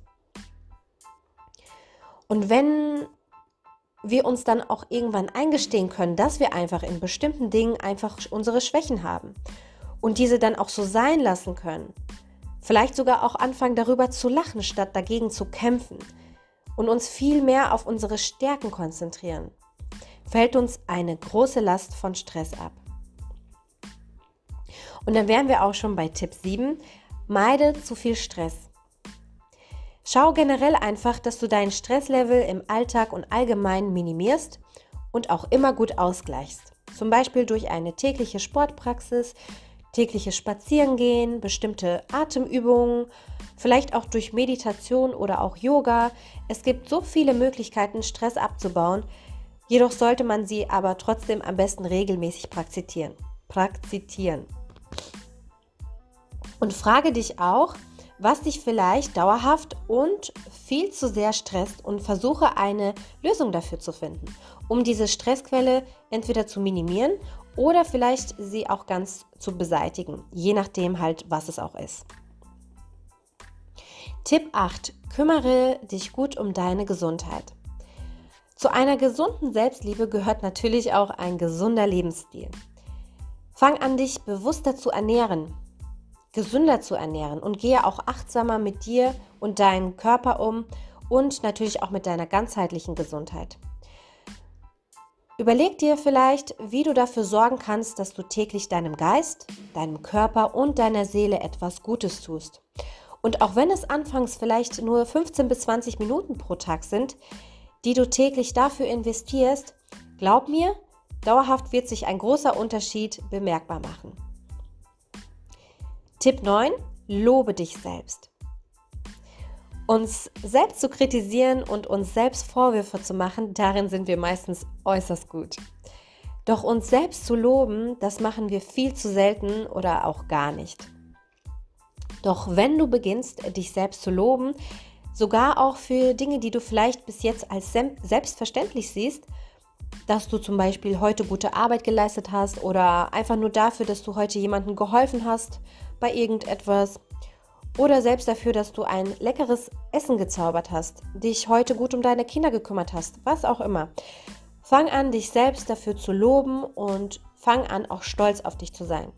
Und wenn wir uns dann auch irgendwann eingestehen können, dass wir einfach in bestimmten Dingen einfach unsere Schwächen haben und diese dann auch so sein lassen können, vielleicht sogar auch anfangen darüber zu lachen, statt dagegen zu kämpfen und uns viel mehr auf unsere Stärken konzentrieren, fällt uns eine große Last von Stress ab. Und dann wären wir auch schon bei Tipp 7. Meide zu viel Stress. Schau generell einfach, dass du deinen Stresslevel im Alltag und allgemein minimierst und auch immer gut ausgleichst. Zum Beispiel durch eine tägliche Sportpraxis, tägliches Spazierengehen, bestimmte Atemübungen, vielleicht auch durch Meditation oder auch Yoga. Es gibt so viele Möglichkeiten, Stress abzubauen. Jedoch sollte man sie aber trotzdem am besten regelmäßig praktizieren. Praktizieren. Und frage dich auch, was dich vielleicht dauerhaft und viel zu sehr stresst und versuche eine Lösung dafür zu finden, um diese Stressquelle entweder zu minimieren oder vielleicht sie auch ganz zu beseitigen, je nachdem halt, was es auch ist. Tipp 8. Kümmere dich gut um deine Gesundheit. Zu einer gesunden Selbstliebe gehört natürlich auch ein gesunder Lebensstil. Fang an, dich bewusster zu ernähren, gesünder zu ernähren und gehe auch achtsamer mit dir und deinem Körper um und natürlich auch mit deiner ganzheitlichen Gesundheit. Überleg dir vielleicht, wie du dafür sorgen kannst, dass du täglich deinem Geist, deinem Körper und deiner Seele etwas Gutes tust. Und auch wenn es anfangs vielleicht nur 15 bis 20 Minuten pro Tag sind, die du täglich dafür investierst, glaub mir, dauerhaft wird sich ein großer Unterschied bemerkbar machen. Tipp 9. Lobe dich selbst. Uns selbst zu kritisieren und uns selbst Vorwürfe zu machen, darin sind wir meistens äußerst gut. Doch uns selbst zu loben, das machen wir viel zu selten oder auch gar nicht. Doch wenn du beginnst, dich selbst zu loben, sogar auch für Dinge, die du vielleicht bis jetzt als selbstverständlich siehst, dass du zum Beispiel heute gute Arbeit geleistet hast oder einfach nur dafür, dass du heute jemandem geholfen hast bei irgendetwas oder selbst dafür, dass du ein leckeres Essen gezaubert hast, dich heute gut um deine Kinder gekümmert hast, was auch immer. Fang an, dich selbst dafür zu loben und fang an, auch stolz auf dich zu sein.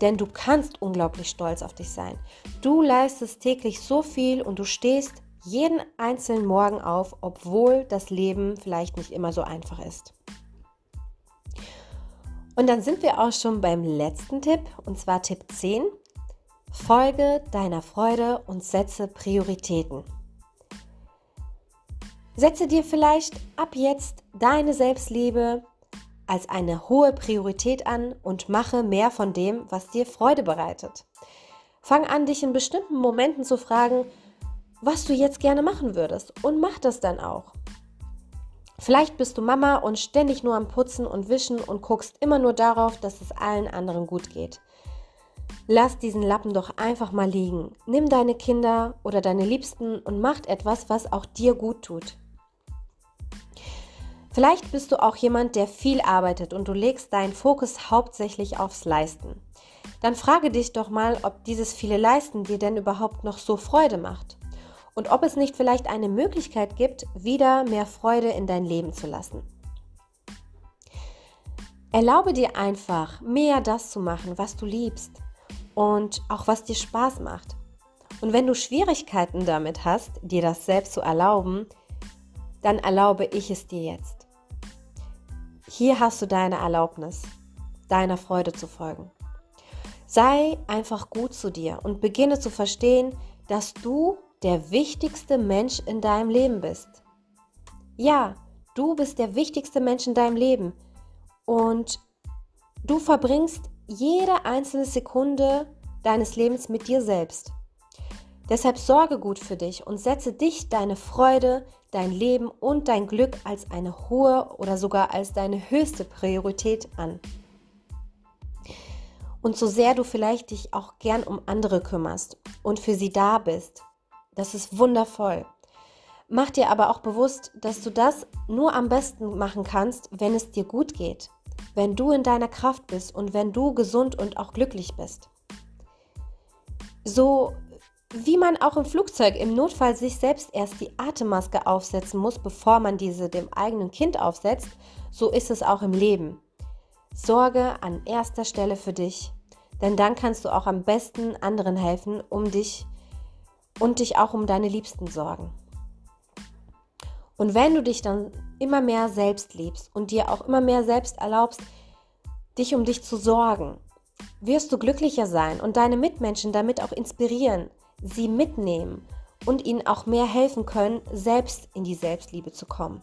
Denn du kannst unglaublich stolz auf dich sein. Du leistest täglich so viel und du stehst jeden einzelnen Morgen auf, obwohl das Leben vielleicht nicht immer so einfach ist. Und dann sind wir auch schon beim letzten Tipp, und zwar Tipp 10. Folge deiner Freude und setze Prioritäten. Setze dir vielleicht ab jetzt deine Selbstliebe als eine hohe Priorität an und mache mehr von dem, was dir Freude bereitet. Fang an, dich in bestimmten Momenten zu fragen, was du jetzt gerne machen würdest und mach das dann auch. Vielleicht bist du Mama und ständig nur am Putzen und Wischen und guckst immer nur darauf, dass es allen anderen gut geht. Lass diesen Lappen doch einfach mal liegen. Nimm deine Kinder oder deine Liebsten und mach etwas, was auch dir gut tut. Vielleicht bist du auch jemand, der viel arbeitet und du legst deinen Fokus hauptsächlich aufs Leisten. Dann frage dich doch mal, ob dieses viele Leisten dir denn überhaupt noch so Freude macht und ob es nicht vielleicht eine Möglichkeit gibt, wieder mehr Freude in dein Leben zu lassen. Erlaube dir einfach, mehr das zu machen, was du liebst und auch was dir Spaß macht. Und wenn du Schwierigkeiten damit hast, dir das selbst zu erlauben, dann erlaube ich es dir jetzt. Hier hast du deine Erlaubnis, deiner Freude zu folgen. Sei einfach gut zu dir und beginne zu verstehen, dass du der wichtigste Mensch in deinem Leben bist. Ja, du bist der wichtigste Mensch in deinem Leben und du verbringst jede einzelne Sekunde deines Lebens mit dir selbst. Deshalb sorge gut für dich und setze dich, deine Freude, dein Leben und dein Glück als eine hohe oder sogar als deine höchste Priorität an. Und so sehr du vielleicht dich auch gern um andere kümmerst und für sie da bist, das ist wundervoll. Mach dir aber auch bewusst, dass du das nur am besten machen kannst, wenn es dir gut geht, wenn du in deiner Kraft bist und wenn du gesund und auch glücklich bist. So wie man auch im Flugzeug im Notfall sich selbst erst die Atemmaske aufsetzen muss, bevor man diese dem eigenen Kind aufsetzt, so ist es auch im Leben. Sorge an erster Stelle für dich, denn dann kannst du auch am besten anderen helfen, um dich und dich auch um deine Liebsten sorgen. Und wenn du dich dann immer mehr selbst liebst und dir auch immer mehr selbst erlaubst, dich um dich zu sorgen, wirst du glücklicher sein und deine Mitmenschen damit auch inspirieren, sie mitnehmen und ihnen auch mehr helfen können, selbst in die Selbstliebe zu kommen.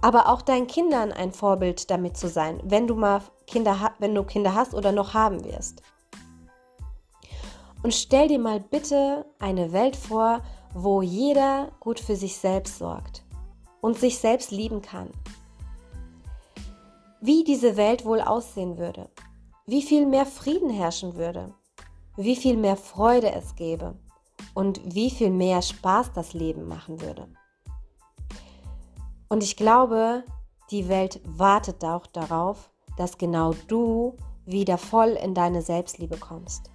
Aber auch deinen Kindern ein Vorbild damit zu sein, wenn du mal Kinder, wenn du Kinder hast oder noch haben wirst. Und stell dir mal bitte eine Welt vor, wo jeder gut für sich selbst sorgt und sich selbst lieben kann. Wie diese Welt wohl aussehen würde, wie viel mehr Frieden herrschen würde, wie viel mehr Freude es gäbe und wie viel mehr Spaß das Leben machen würde. Und ich glaube, die Welt wartet auch darauf, dass genau du wieder voll in deine Selbstliebe kommst.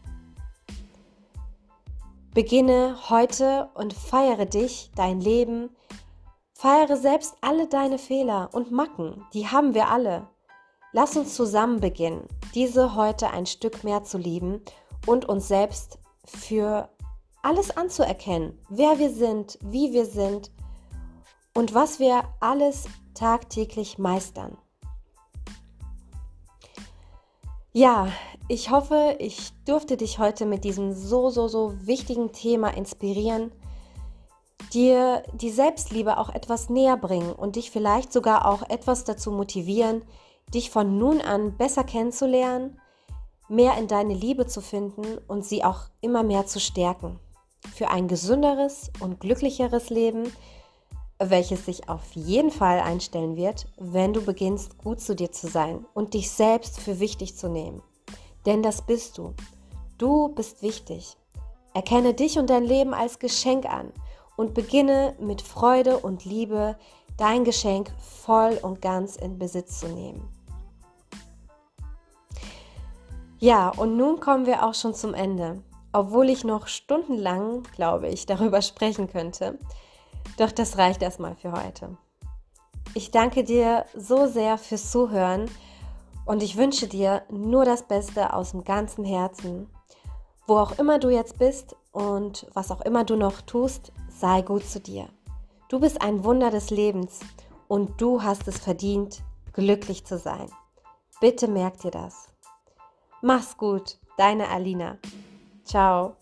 Beginne heute und feiere dich, dein Leben. Feiere selbst alle deine Fehler und Macken, die haben wir alle. Lass uns zusammen beginnen, diese heute ein Stück mehr zu lieben und uns selbst für alles anzuerkennen, wer wir sind, wie wir sind und was wir alles tagtäglich meistern. Ja, ich hoffe, ich durfte dich heute mit diesem so, so, so wichtigen Thema inspirieren, dir die Selbstliebe auch etwas näher bringen und dich vielleicht sogar auch etwas dazu motivieren, dich von nun an besser kennenzulernen, mehr in deine Liebe zu finden und sie auch immer mehr zu stärken. Für ein gesünderes und glücklicheres Leben, welches sich auf jeden Fall einstellen wird, wenn du beginnst, gut zu dir zu sein und dich selbst für wichtig zu nehmen. Denn das bist du. Du bist wichtig. Erkenne dich und dein Leben als Geschenk an und beginne mit Freude und Liebe dein Geschenk voll und ganz in Besitz zu nehmen. Ja, und nun kommen wir auch schon zum Ende obwohl ich noch stundenlang, glaube ich, darüber sprechen könnte. Doch das reicht erstmal für heute. Ich danke dir so sehr fürs Zuhören und ich wünsche dir nur das Beste aus dem ganzen Herzen. Wo auch immer du jetzt bist und was auch immer du noch tust, sei gut zu dir. Du bist ein Wunder des Lebens und du hast es verdient, glücklich zu sein. Bitte merk dir das. Mach's gut, deine Alina. Ciao.